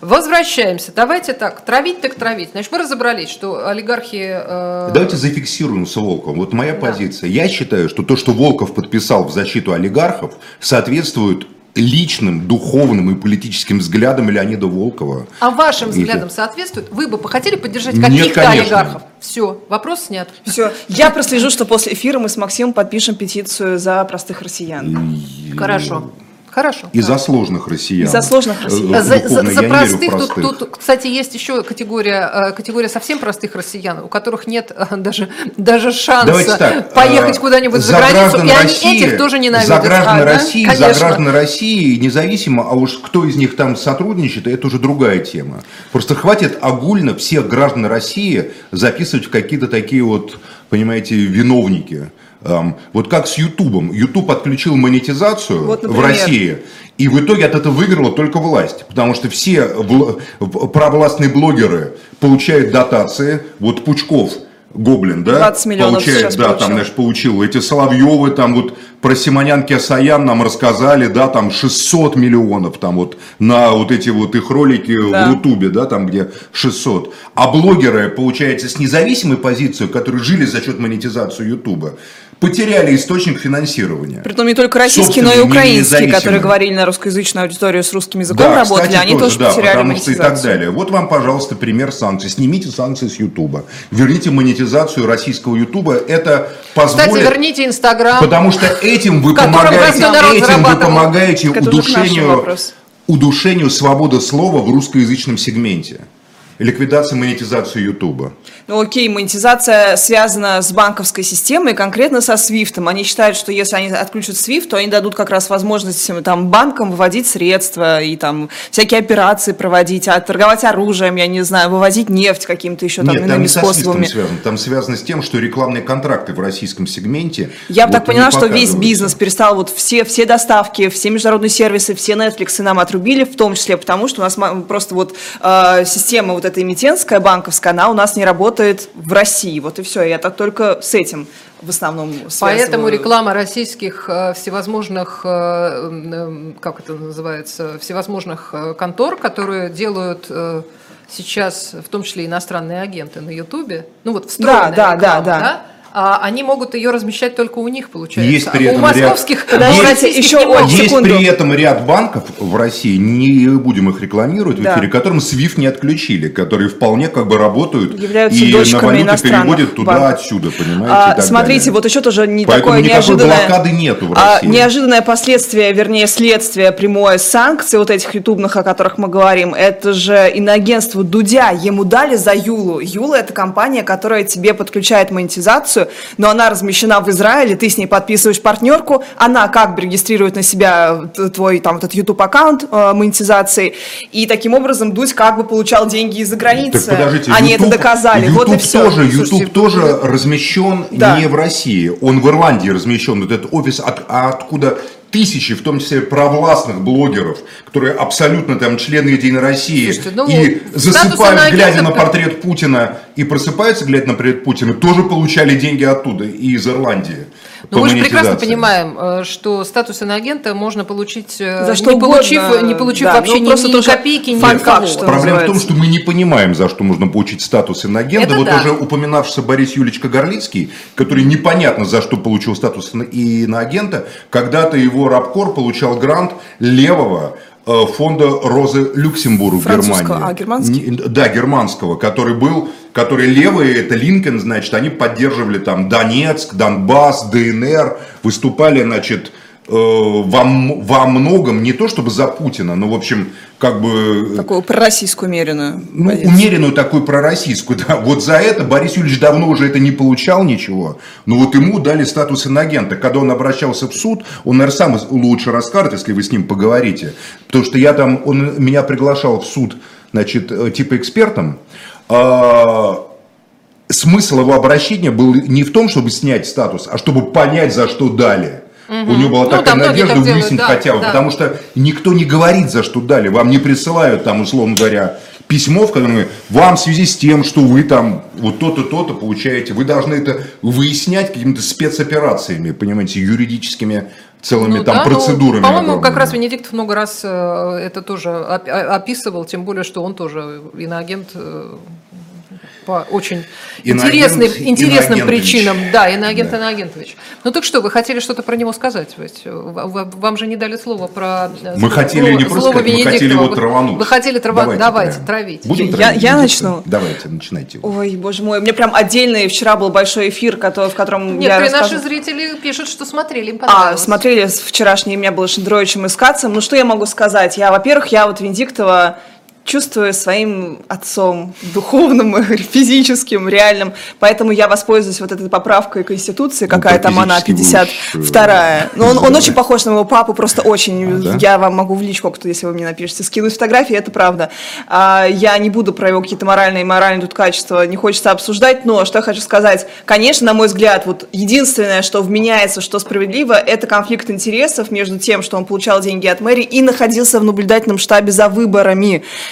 Возвращаемся. Давайте так, травить так травить. Значит, мы разобрались, что олигархи... э, Давайте зафиксируем с Волковым. Вот моя Да. позиция. Я считаю, что то, что Волков подписал в защиту олигархов, соответствует личным, духовным и политическим взглядам Леонида Волкова. А вашим И- взглядам соответствует? Вы бы хотели поддержать каких-то олигархов? Все, вопрос снят. Все, я прослежу, что после эфира мы с Максимом подпишем петицию за простых россиян. Хорошо. Хорошо. И за сложных россиян. И за сложных россиян. Э, За, за- духовно, за в простых, тут, простых. тут, кстати, есть еще категория, э, категория совсем простых россиян, у которых нет э, даже, даже шанса Давайте так, поехать э, куда-нибудь за, за границу, и они России- этих тоже ненавидят. За граждан А, да? России, за Конечно. граждан России, независимо, а уж кто из них там сотрудничает, это уже другая тема. Просто хватит огульно всех граждан России записывать в какие-то такие вот, понимаете, виновники. Эм, вот как с Ютубом. Ютуб отключил монетизацию Вот, в. России. И в итоге от этого выиграла только власть. Потому что все вла- провластные блогеры получают дотации. Вот Пучков, Гоблин, да? 20 миллионов получает, да, получил. там, знаешь, получил. Эти Соловьевы там вот про Симонян Киасаян нам рассказали, да, там 600 миллионов там вот на вот эти вот их ролики Да. в Ютубе, да, там где 600. А блогеры, получается, с независимой позицией, которые жили за счет монетизации Ютуба, потеряли источник финансирования. Притом не только российские, но и украинские, которые говорили на русскоязычную аудиторию с русским языком Да, работали, кстати, они тоже, да, потеряли потому что и так далее. Вот вам, пожалуйста, пример санкций. Снимите санкции с Ютуба. Верните монетизацию российского Ютуба. Это позволит... Кстати, верните Инстаграм. Потому что этим вы помогаете, этим вы помогаете удушению, удушению свободы слова в русскоязычном сегменте. Ликвидация монетизации Ютуба. Ну окей, монетизация связана с банковской системой, конкретно со Свифтом. Они считают, что если они отключат Свифт, то они дадут как раз возможность э, там, банкам выводить средства и там всякие операции проводить, а торговать оружием, я не знаю, вывозить нефть каким-то еще там Нет, там не со способами. связано. Там связано с тем, что рекламные контракты в российском сегменте. Я вот так поняла, что весь бизнес перестал, вот все, все доставки, все международные сервисы, все Netflix нам отрубили, в том числе потому, что у нас просто вот э, система вот эта эмитентская, банковская, она у нас не работает в России, вот и все, я так только с этим в основном Поэтому реклама российских э, всевозможных, э, э, как это называется, всевозможных контор, которые делают сейчас, в том числе иностранные агенты на Ютубе, ну вот встроенная да, реклама, да, да, да, а они могут ее размещать только у них, получается. Есть при а этом у московских, ряд... у Подождите, еще не могут. Есть секунду. при этом ряд банков в России, не будем их рекламировать в Да. эфире, которым SWIFT не отключили, которые вполне как бы работают Являются и на иностранных переводят туда, банков. отсюда, понимаете, А, смотрите, далее. вот еще тоже не Поэтому такое неожиданное... блокады нету в а, России. неожиданное последствие, вернее, следствие прямое санкций вот этих ютубных, о которых мы говорим, это же иноагентство Дудя. Ему дали за Юлу. Юла – это компания, которая тебе подключает монетизацию, но она размещена в Израиле, ты с ней подписываешь партнерку, она как бы регистрирует на себя т- твой там этот YouTube аккаунт э, монетизации, и таким образом Дудь как бы получал деньги из-за границы. Так подождите, Они YouTube, это доказали. YouTube вот и все. тоже, Слушайте, YouTube тоже размещен Да. не в России, он в Ирландии размещен. Вот этот офис, от- откуда тысячи, в том числе провластных блогеров, которые абсолютно там члены Единой России Слушайте, ну, и засыпают, глядя на портрет Путина, и просыпаются, глядя на портрет Путина, тоже получали деньги оттуда, и из Ирландии. Но по мы же прекрасно понимаем, э, что статус иноагента можно получить, э, За что не, угодно, получив, не получив да, вообще ну, ни, ни копейки, ни кого. что Проблема в том, называется. что мы не понимаем, за что можно получить статус иногента. Это вот да. уже упоминавшийся Борис Юлич Кагарлицкий, который непонятно за что получил статус ино- иноагента, когда-то его рабкор получал грант левого фонда Розы Люксембург Германии. а, германский? Да, германского, который был, который левые, это Линкен, значит, они поддерживали там Донецк, Донбасс, ДНР, выступали, значит, э, во, во многом, не то чтобы за Путина, но, в общем, как бы Такую пророссийскую умеренную. ну, позицию. умеренную такую пророссийскую, да. Вот за это Борис Юрьевич давно уже это не получал ничего, но вот ему дали статус инагента. Когда он обращался в суд, он, наверное, сам лучше расскажет, если вы с ним поговорите. Потому что я там, он меня приглашал в суд, значит, э, типа экспертом. А, смысл его обращения был не в том, чтобы снять статус, а чтобы понять, за что дали. У него была Ну такая надежда выяснить да, хотя бы, да. потому что никто не говорит, за что дали. Вам не присылают там, условно говоря, письмо, в котором вам в связи с тем, что вы там вот то-то, то-то получаете, вы должны это выяснять какими-то спецоперациями, понимаете, юридическими целыми Ну там да, ну, процедурами. По-моему, как огромными. раз Венедиктов много раз э, это тоже описывал, тем более, что он тоже иноагент э, по очень Иноагент интересным, интересным Иноагентович. причинам. Да, иноагент Да. Иноагентович. Ну так что, вы хотели что-то про него сказать? Ведь Вам же не дали слово про... э, Мы слово- хотели не просто сказать, мы хотели его Вы- травануть. Вы хотели травануть? Давайте, прям. травить. Будем Я- травить я Венедиктова? начну? Давайте, начинайте. Ой, боже мой, у меня прям отдельный вчера был большой эфир, в котором я Некоторые наши зрители пишут, что смотрели, им А, понравилось. смотрели с- вчерашний меня было Шендеровичем и с Кацем. Ну, что я могу сказать? Я, во-первых, я вот Венедиктова чувствую своим отцом духовным, физическим, реальным. Поэтому я воспользуюсь вот этой поправкой Конституции, какая про там она, физически вы уж, 52-я. Ну, он, он очень похож на моего папу, просто очень. А, да? Я вам могу в личку, кто, если вы мне напишете, скинуть фотографии, это правда. А, я не буду про его какие-то моральные и моральные тут качества, не хочется обсуждать, но что я хочу сказать. Конечно, на мой взгляд, вот единственное, что вменяется, что справедливо, это конфликт интересов между тем, что он получал деньги от мэрии и находился в наблюдательном штабе за выборами.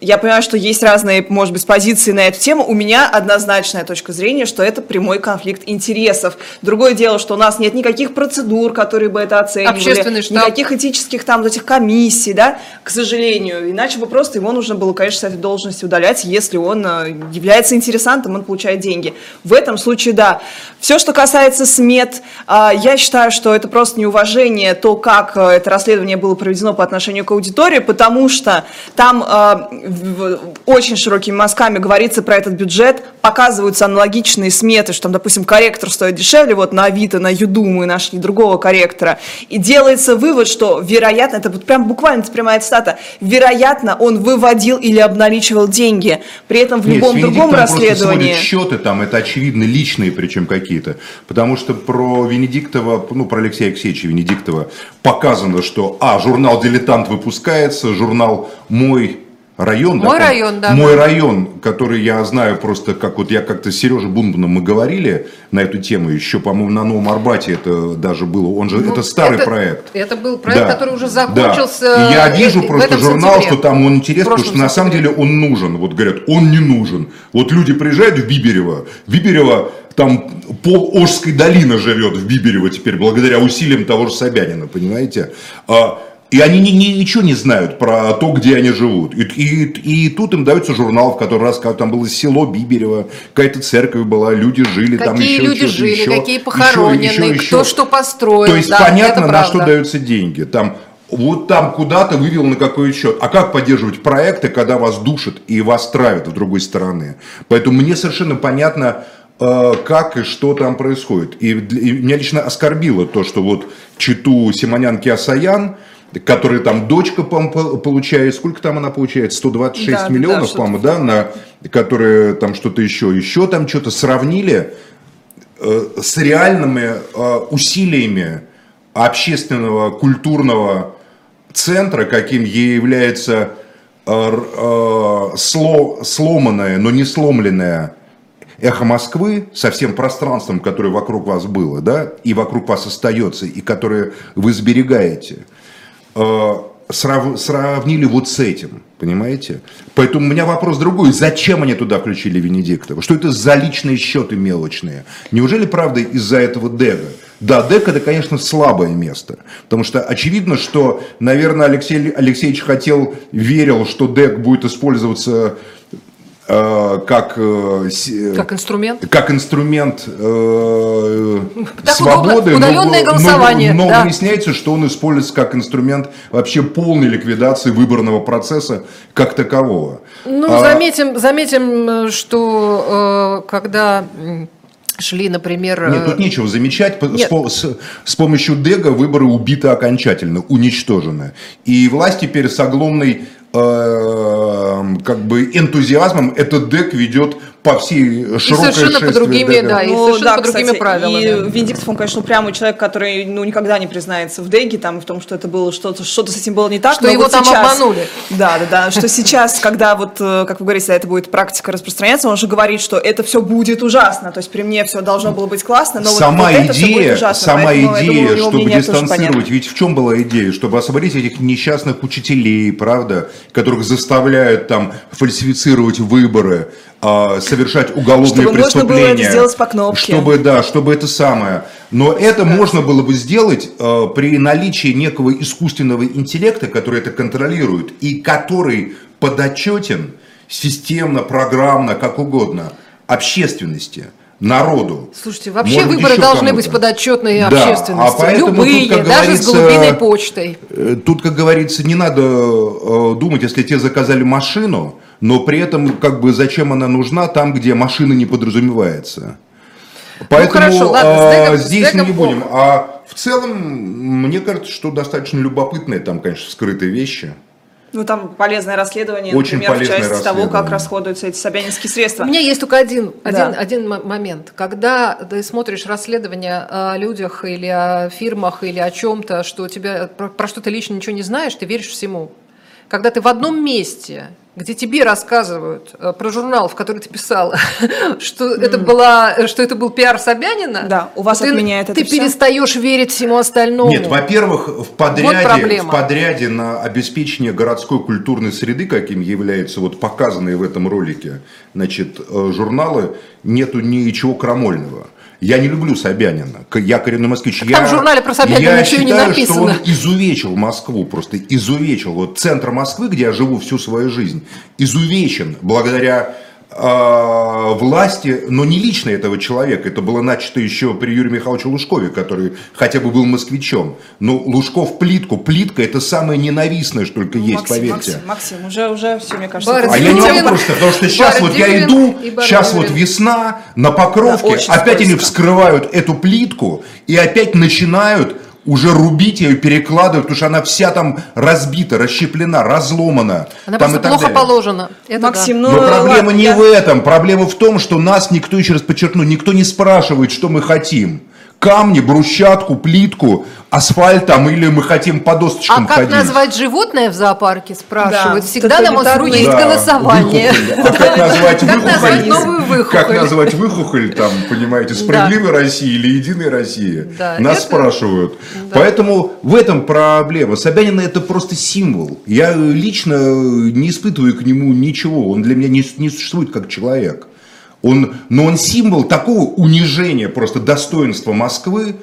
Я понимаю, что есть разные, может быть, позиции на эту тему. У меня однозначная точка зрения, что это прямой конфликт интересов. Другое дело, что у нас нет никаких процедур, которые бы это оценивали. Никаких этических там этих комиссий, да, к сожалению. Иначе бы просто его нужно было, конечно, с этой должности удалять, если он э, является интересантом, он получает деньги. В этом случае, да. Все, что касается СМЕТ, а, я считаю, что это просто неуважение, то, как э, это расследование было проведено по отношению к аудитории, потому что там э, очень широкими мазками говорится про этот бюджет, показываются аналогичные сметы, что там, допустим, корректор стоит дешевле, вот на Авито, на Юду мы нашли другого корректора, и делается вывод, что, вероятно, это вот прям буквально это прямая цитата, вероятно, он выводил или обналичивал деньги. При этом в Нет, любом с другом расследовании... счеты там, это очевидно личные причем какие-то. Потому что про Венедиктова, ну, про Алексея Алексеевича Венедиктова показано, что, а, журнал «Дилетант» выпускается, журнал «Мой район». «Мой он- район», да. «Мой район», который я знаю просто, как вот я как-то с Сережей Бунбаном мы говорили на эту тему, еще, по-моему, на Новом Арбате это даже было. Он же, Ну, это старый это- проект. Это был проект, Да, который уже да. закончился. И я э, вижу в просто журнал, сентябре. что там он интересен, потому что на самом сентябре. деле он нужен. Вот говорят, он не нужен. Вот люди приезжают в Биберево, Биберево там пол Ожской долины живет в Биберево теперь, благодаря усилиям того же Собянина, понимаете? И они ни, ни- ничего не знают про то, где они живут. И, и- и тут им дается журнал, в который рассказывают, там было село Биберево, какая-то церковь была, люди жили там Какие еще люди что-то жили, еще, какие еще, похоронены, еще, еще. кто что построил. То есть да, понятно, на что даются деньги. Там вот там куда-то вывел на какой счет. А как поддерживать проекты, когда вас душат и вас травят в другой стороны? Поэтому мне совершенно понятно, э, как и что там происходит. И, для- и меня лично оскорбило то, что вот читу Симонянки Асаян, которая там дочка по- получает, сколько там она получает? 126 Да, да, миллионов, что-то по-моему, да, на, которые там что-то еще, еще там что-то сравнили э, с реальными э, усилиями общественного, культурного центра, каким ей является э, э, сло- сломанное, но не сломленное эхо Москвы со всем пространством, которое вокруг вас было, да, и вокруг вас остается, и которое вы сберегаете, срав- сравнили вот с этим, понимаете? Поэтому у меня вопрос другой. Зачем они туда включили Венедиктова? Что это за личные счеты мелочные? Неужели, правда, из-за этого Дега? Да, Дег это, конечно, слабое место. Потому что очевидно, что, наверное, Алексей Алексеевич хотел, верил, что Дег будет использоваться э, как, э, с- Как инструмент. как инструмент э, Так свободы, удобно- но- удаленное но- голосование, но, да. выясняется, что он используется как инструмент вообще полной ликвидации выборного процесса как такового. Ну, А, заметим, заметим, э, что э, когда шли, например... Нет, э, тут нечего замечать. Нет. с- с помощью Дега выборы убиты окончательно, уничтожены. И власть теперь с огромной э, как бы энтузиазмом этот Дег ведет по всей широкой совершенно по другими, да, и совершенно по другими правилами. Ну И Венедиктов, он, конечно, упрямый человек, который ну, никогда не признается в Деге, там, в том, что это было что-то, что-то с этим было не так. Что но его вот там сейчас- обманули. Да, да, да. Что сейчас, когда вот, э, как вы говорите, это будет практика распространяться, он же говорит, что это все будет ужасно. То есть при мне все должно было быть классно, но вот- сама вот это всё будет идея, ужасно. сама Поэтому, идея, думаю, чтобы дистанцировать, ведь в чем была идея, чтобы освободить этих несчастных учителей, правда, которых заставляют там фальсифицировать выборы, а, совершать уголовные Чтобы можно было преступления, это сделать по кнопке. чтобы да, чтобы это самое. Но это можно было бы сделать э, при наличии некого искусственного интеллекта, который это контролирует и который подотчетен системно, программно, как угодно, общественности, народу. Слушайте, вообще Может выборы должны быть подотчетные Да, общественности. а поэтому тут, Любые, как даже с голубиной почтой. Э, Тут, как говорится, не надо э, думать, если тебе заказали машину, но при этом, как бы, зачем она нужна там, где машина не подразумевается. Поэтому хорошо, ладно, с э, Дегом- с здесь мы не будем. А в целом, мне кажется, что достаточно любопытные там, конечно, скрытые вещи. Ну, там полезное расследование, Очень например, в полезное части того, как расходуются эти собянинские средства. У меня есть только один, Да. один, один момент. Когда ты смотришь расследование о людях или о фирмах или о чем-то, что тебя, про, про что ты лично ничего не знаешь, ты веришь всему. Когда ты в одном месте, где тебе рассказывают э, про журнал, в который ты писала, что это была, что это был пиар Собянина, Да, у вас ты, отменяет это ты всё? перестаешь верить всему остальному. Нет, во-первых, в подряде, проблема. в подряде на обеспечение городской культурной среды, каким являются вот показанные в этом ролике, значит, э, журналы, нету ничего крамольного. Я не люблю Собянина. Я коренной москвич. там я, в журнале про Собянина я ничего не считаю, написано. что он изувечил Москву, просто изувечил. Вот центр Москвы, где я живу всю свою жизнь, изувечен благодаря власти, но не лично этого человека. Это было начато еще при Юрии Михайловиче Лужкове, который хотя бы был москвичом. Но Лужков плитку. Плитка это самое ненавистное, что только есть, Максим, поверьте. Максим, Максим, уже, уже все, мне кажется. Бар А я не могу просто, потому что сейчас вот я иду, и сейчас вот весна, на Покровке, Да, опять они вскрывают эту плитку и опять начинают уже рубить ее, перекладывать, потому что она вся там разбита, расщеплена, разломана. Она там просто и так плохо далее. положена. Это Максим, да. ну Но проблема ладно, не я- в этом. Проблема в том, что нас никто, еще раз подчеркну, никто не спрашивает, что мы хотим. Камни, брусчатку, плитку, асфальт там, или мы хотим по А досточкам как ходить. назвать животное в зоопарке, спрашивают. Да, Всегда на МОСРУ тоталитарный- есть Да, голосование. выхухоль. А как назвать Как выхухоль? назвать новую выхухоль? Как назвать выхухоль, там, понимаете, справедливой России или единой России? Да, Нас это- спрашивают. Поэтому в этом проблема. Собянин это просто символ. Я лично не испытываю к нему ничего. Он для меня не, не существует как человек. Он, но он символ такого унижения просто достоинства Москвы,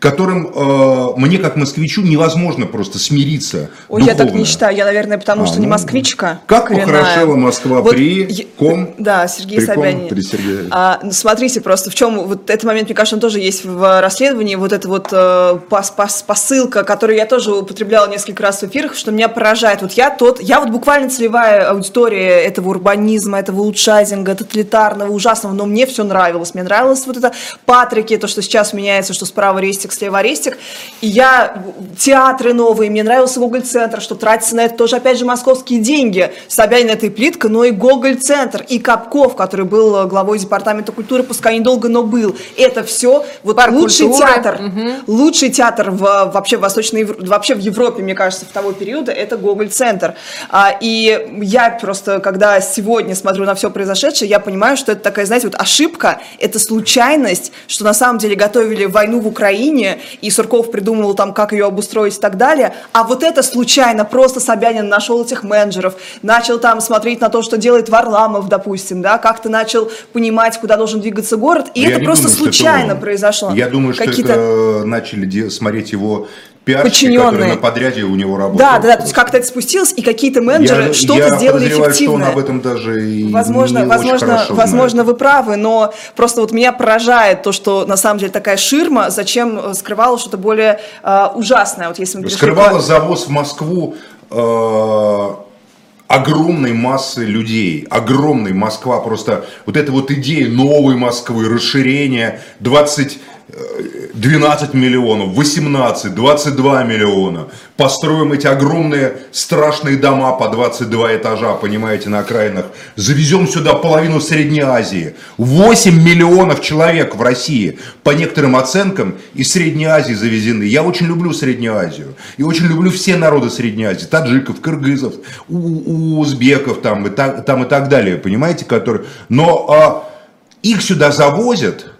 которым э, мне, как москвичу, невозможно просто смириться Ой, я так не считаю. Я, наверное, потому А, что не ну, москвичка. Как коренная. похорошела Москва Вот при я- ком? Да, Сергей При ком? Собянин. При Сергее. А, ну, смотрите, просто в чем вот этот момент, мне кажется, он тоже есть в расследовании, вот эта вот э, пос- пос- посылка, которую я тоже употребляла несколько раз в эфирах, что меня поражает. Вот я тот, я вот буквально целевая аудитория этого урбанизма, этого улучшайзинга, тоталитарного, ужасного, но мне все нравилось. Мне нравилось вот это патрики, то, что сейчас меняется, что справа рестик, слева рестик. И я, театры новые, мне нравился Гоголь-центр, что тратится на это тоже, опять же, московские деньги. Собянин это и плитка, но и Гоголь-центр, и Капков, который был главой департамента культуры, пускай недолго, но был. Это все вот Парк лучший культуры. театр, лучший театр в, вообще, в Восточной, вообще в Европе, мне кажется, в того периода, это Гоголь-центр. А, и я просто, когда сегодня смотрю на все произошедшее, я понимаю, что это такая, знаете, вот ошибка, это случайность, что на самом деле готовили войну в Украине, и Сурков придумывал там, как ее обустроить и так далее, а вот это случайно, просто Собянин нашел этих менеджеров, начал там смотреть на то, что делает Варламов, допустим, да, как-то начал понимать, куда должен двигаться город, и Я это не просто думаю, это случайно он. произошло. Я думаю, что это начали смотреть его пиарщики, Подчиненные. которые на подряде у него работают. Да, да, да, то есть как-то это спустилось, и какие-то менеджеры что-то сделали подозреваю, что он эффективно. об этом даже и Возможно, не очень возможно, хорошо возможно, знает. вы правы, но просто вот меня поражает то, что на самом деле такая ширма, зачем э, скрывала что-то более э, ужасное. Вот если мы Скрывала к- завоз в Москву э, огромной массы людей, огромной Москва, просто вот эта вот идея новой Москвы, расширение 20, э, 12 миллионов, 18, 22 миллиона, построим эти огромные страшные дома по 22 этажа, понимаете, на окраинах, завезем сюда половину Средней Азии, 8 миллионов человек в России, по некоторым оценкам, из Средней Азии завезены. Я очень люблю Среднюю Азию, и очень люблю все народы Средней Азии, таджиков, кыргызов, узбеков там и, так, там и так далее, понимаете, которые... Но а, их сюда завозят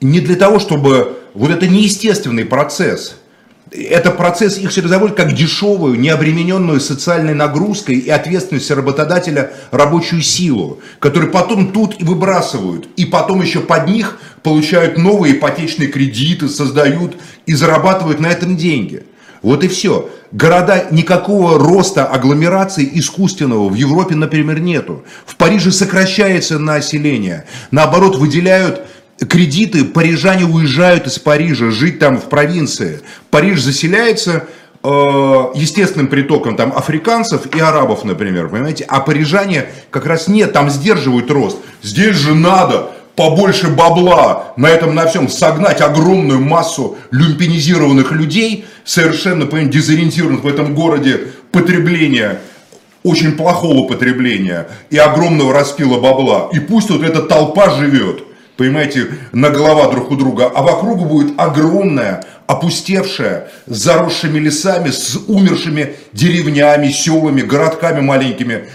не для того, чтобы... Вот это неестественный процесс. Это процесс, их заводят как дешевую, необремененную социальной нагрузкой и ответственностью работодателя рабочую силу, которую потом тут и выбрасывают. И потом еще под них получают новые ипотечные кредиты, создают и зарабатывают на этом деньги. Вот и все. Города, никакого роста агломерации искусственного в Европе, например, нету. В Париже сокращается население. Наоборот, выделяют кредиты, парижане уезжают из Парижа жить там в провинции. Париж заселяется э, естественным притоком там африканцев и арабов, например, понимаете? А парижане как раз нет, там сдерживают рост. Здесь же надо побольше бабла на этом на всем согнать огромную массу люмпинизированных людей, совершенно понимаете, дезориентированных в этом городе потребления очень плохого потребления и огромного распила бабла. И пусть вот эта толпа живет, понимаете, на голова друг у друга, а вокруг будет огромная, опустевшая, заросшими лесами, с умершими деревнями, селами, городками маленькими.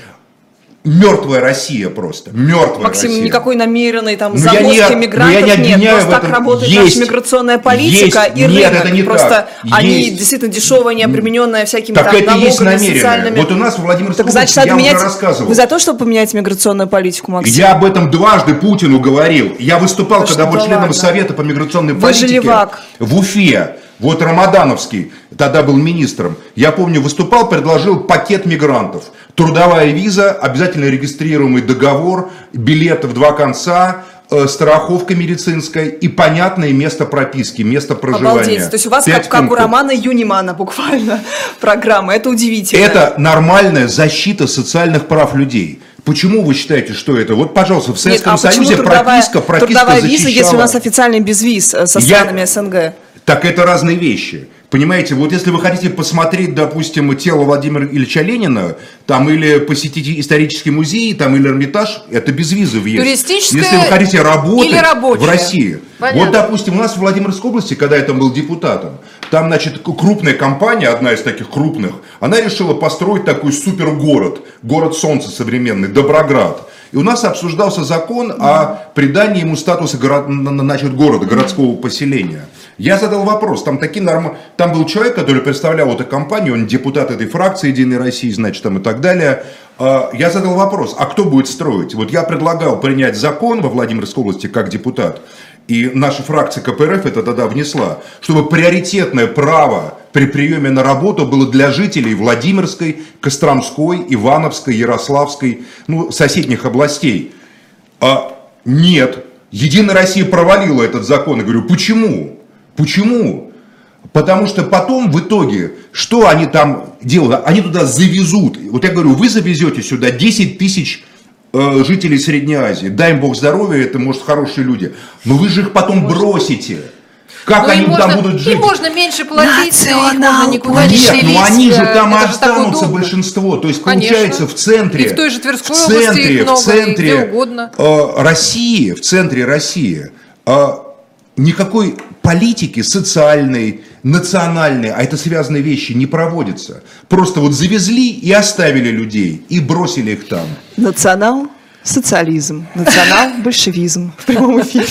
Мертвая Россия просто, мертвая Максим, Россия. никакой намеренной там Ну, завозки ну, мигрантов я не нет. обвиняю Просто так работает Есть. наша миграционная политика Есть. и Нет, рынок. это не Просто так. они Есть. действительно дешевые, не обремененные всякими Так там это и есть налогами, намеренное. социальными. Вот у нас в Владимирской Так значит, я менять... уже рассказывал. Вы за то, чтобы поменять миграционную политику, Максим? Я об этом дважды Путину говорил. Я выступал, Да когда был членом ладно. Совета по миграционной Вы политике же левак. в Уфе. Вот Рамадановский тогда был министром. Я помню, выступал, предложил пакет мигрантов. Трудовая виза, обязательно регистрируемый договор, билеты в два конца, э, страховка медицинская и понятное место прописки, место проживания. Обалдеть. То есть у вас как, как у. Романа Юнимана буквально программа. Это удивительно. Это нормальная защита социальных прав людей. Почему вы считаете, что это? Вот, пожалуйста, в Нет, Советском а почему Союзе трудовая, прописка, прописка трудовая виза, если у защищала. нас официальный безвиз э, со Я- странами СНГ? Так это разные вещи. Понимаете, вот если вы хотите посмотреть, допустим, тело Владимира Ильича Ленина, там или посетить исторический музей, там или Эрмитаж, это без визы въезд. Туристическое Если вы хотите работать в России. Понятно. Вот, допустим, у нас в Владимирской области, когда я там был депутатом, там, значит, крупная компания, одна из таких крупных, она решила построить такой супергород, город солнца современный, Доброград. И у нас обсуждался закон о придании ему статуса город, значит, города, городского поселения. Я задал вопрос, там такие норм... там был человек, который представлял эту компанию, он депутат этой фракции Единой России, значит, там и так далее. А, я задал вопрос, а кто будет строить? Вот я предлагал принять закон во Владимирской области как депутат, и наша фракция КПРФ это тогда внесла, чтобы приоритетное право при приеме на работу было для жителей Владимирской, Костромской, Ивановской, Ярославской, ну, соседних областей. А нет, Единая Россия провалила этот закон. Я говорю, почему? Почему? Потому что потом в итоге, что они там делают? Они туда завезут. Вот я говорю, вы завезете сюда 10 тысяч э, жителей Средней Азии. Дай им Бог здоровья, это может хорошие люди. Но вы же их потом бросите. Как Ну, они им там можно- будут им жить? можно меньше платить, и можно никуда не Нет, селить. ну они же там и это останутся большинство. То есть Конечно. получается в центре, И в той же Тверской в области центре, много, в и центре где угодно. э, России, в центре России э, никакой политики социальной, национальной, а это связанные вещи, не проводится. Просто вот завезли и оставили людей, и бросили их там. Национал социализм, национал-большевизм в прямом эфире.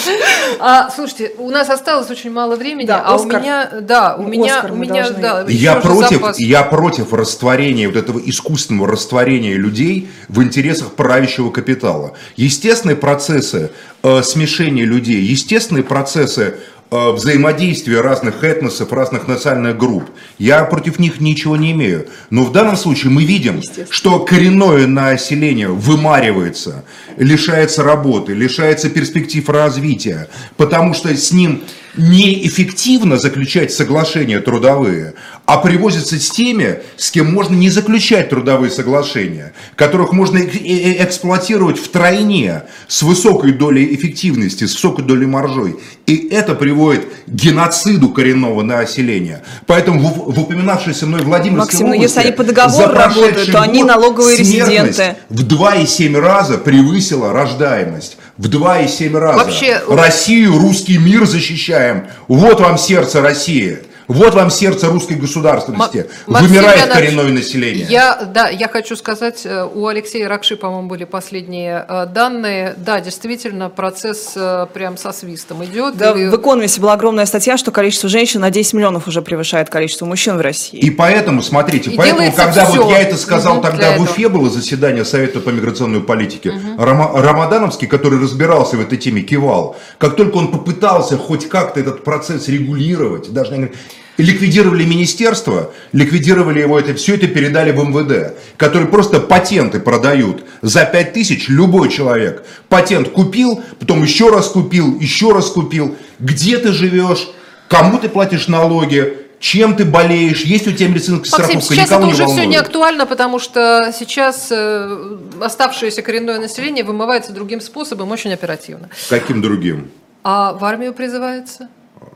А, слушайте, у нас осталось очень мало времени, Да, а Оскар. у меня, да, у меня, Оскар у меня, должны. да, Я против, запас. я против растворения, вот этого искусственного растворения людей в интересах правящего капитала. Естественные процессы э, смешения людей, естественные процессы э, взаимодействия разных этносов, разных национальных групп. Я против них ничего не имею. Но в данном случае мы видим, что коренное население вымаривается, лишается работы, лишается перспектив развития, потому что с ним неэффективно заключать соглашения трудовые, а привозятся с теми, с кем можно не заключать трудовые соглашения, которых можно эк- э- э- эксплуатировать втройне, с высокой долей эффективности, с высокой долей маржой. И это приводит к геноциду коренного населения. Поэтому в, в упоминавшейся мной Владимирской Максим, ну, области если они по договору работают, то они налоговые резиденты. В 2,7 раза превысила рождаемость. В 2,7 раза. Вообще- Россию, русский мир защищаем. Вот вам сердце России. Вот вам сердце русской государственности. Максим Вымирает Леонидович, коренное население. Я, да, я хочу сказать, э, у Алексея Ракши, по-моему, были последние э, данные. Да, действительно, процесс э, прям со свистом идет. Да, И- в «Экономисе» была огромная статья, что количество женщин на 10 миллионов уже превышает количество мужчин в России. И поэтому, смотрите, И поэтому, когда всё. вот я это сказал, Мгм, тогда в этого. Уфе было заседание Совета по миграционной политике, Рама- Рамадановский, который разбирался в этой теме, кивал. Как только он попытался хоть как-то этот процесс регулировать, даже не- ликвидировали министерство, ликвидировали его, это все это передали в МВД, которые просто патенты продают за 5 тысяч любой человек. Патент купил, потом еще раз купил, еще раз купил. Где ты живешь, кому ты платишь налоги, чем ты болеешь, есть у тебя медицинская Максим, страховка, сейчас это никого не уже все волнует. не актуально, потому что сейчас э, оставшееся коренное население вымывается другим способом очень оперативно. Каким другим? А в армию призывается?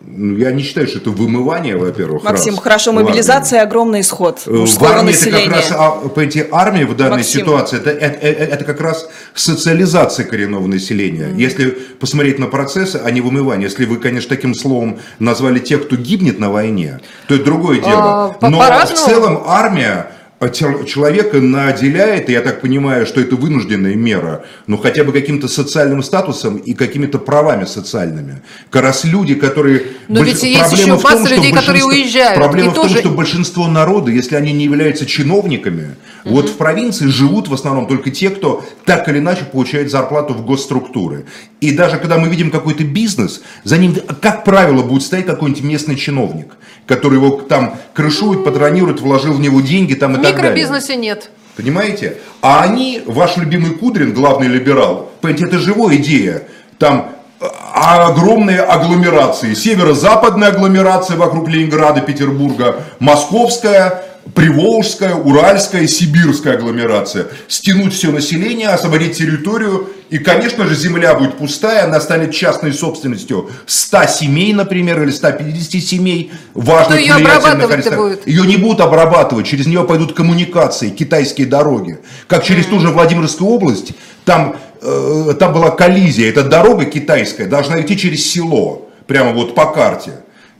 Ну, я не считаю, что это вымывание, во-первых. Максим, раз. хорошо, в мобилизация огромный исход Э, В армии это населения. как раз, а, понимаете, армия в данной Максим. ситуации, это, это, это- это как раз социализация коренного населения. Если посмотреть на процессы, а не вымывание. Если вы, конечно, таким словом назвали тех, кто гибнет на войне, то это другое дело. А, Но в по-разному. целом армия а, человека наделяет, и я так понимаю, что это вынужденная мера, но хотя бы каким-то социальным статусом и какими-то правами социальными. Как раз люди, которые... Но больш- ведь есть еще том, масса что людей, которые уезжают, Проблема и в том, тоже- что большинство народа, если они не являются чиновниками, вот в провинции живут в основном только те, кто так или иначе получает зарплату в госструктуры. И даже когда мы видим какой-то бизнес, за ним, как правило, будет стоять какой-нибудь местный чиновник, который его там крышует, патронирует, вложил в него деньги там и Так далее. микробизнесе нет. Понимаете? А они, ваш любимый Кудрин, главный либерал, понимаете, это живая идея. Там а, огромные агломерации. Северо-западная агломерация вокруг Ленинграда, Петербурга, Московская, Приволжская, Уральская, Сибирская агломерация. Стянуть все население, освободить территорию. И, конечно же, земля будет пустая, она станет частной собственностью 100 семей, например, или 150 семей важных Кто обрабатывать-то аристократ- будет? ее не будут обрабатывать, через нее пойдут коммуникации, китайские дороги. Как через ту же Владимирскую область, там, э, там была коллизия, эта дорога китайская должна идти через село, прямо вот по карте.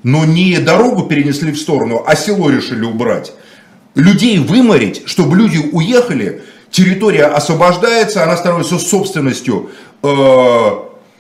Но не дорогу перенесли в сторону, а село решили убрать. Людей выморить, чтобы люди уехали, территория освобождается, она становится собственностью э,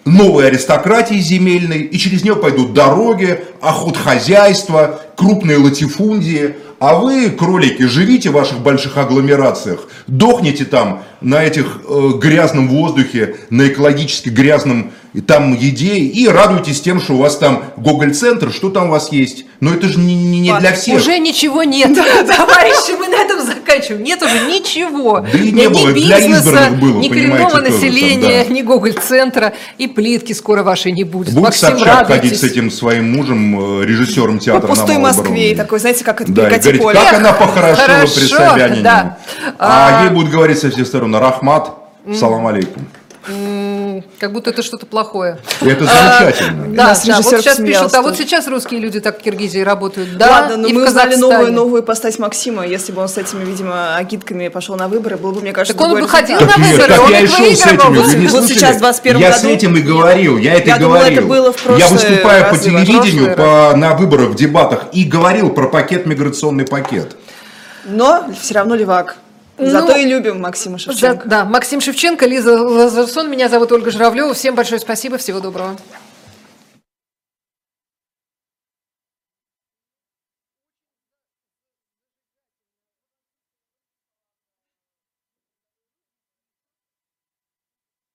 новой аристократии земельной, и через нее пойдут дороги, охотхозяйство, крупные латифундии, а вы, кролики, живите в ваших больших агломерациях, дохните там на этих э, грязном воздухе, на экологически грязном там еде, и радуйтесь тем, что у вас там Гоголь-центр, что там у вас есть. Но это же не, не, не для всех. Уже ничего нет, товарищи, мы на этом заканчиваем. Нет уже ничего. Да и не Ни было, для бизнеса, избранных было, ни коренного населения, ни Гоголь-центра, и плитки скоро вашей не будет. Будет Собчак ходить с этим своим мужем, э, режиссером По театра пустой на Малой Москве, такой, знаете, как это Да, говорит, поле. как она похорошела Хорошо, при Собянине. А, А, ей будут говорить со всех сторон, Рахмат, салам алейкум. Как будто это что-то плохое. И это замечательно. Да, нас да, вот сейчас пишут, а вот сейчас русские люди так в Киргизии работают. Да, Ладно, но и мы узнали новую, новую постать Максима. Если бы он с этими, видимо, агитками пошел на выборы, было бы, мне кажется, Так он бы ходил на Так, нет, выборы, так он я и шел с этими, вы не Вот сейчас, в 21 Я году. с этим и говорил, я это Я и думала, говорил. это было в я выступаю по телевидению по, на выборах, в дебатах и говорил про пакет, миграционный пакет. Но все равно левак. Ну, Зато и любим Максима За- Шевченко. да, Максим Шевченко, Лиза Лазарсон, меня зовут Ольга Журавлева. Всем большое спасибо, всего доброго.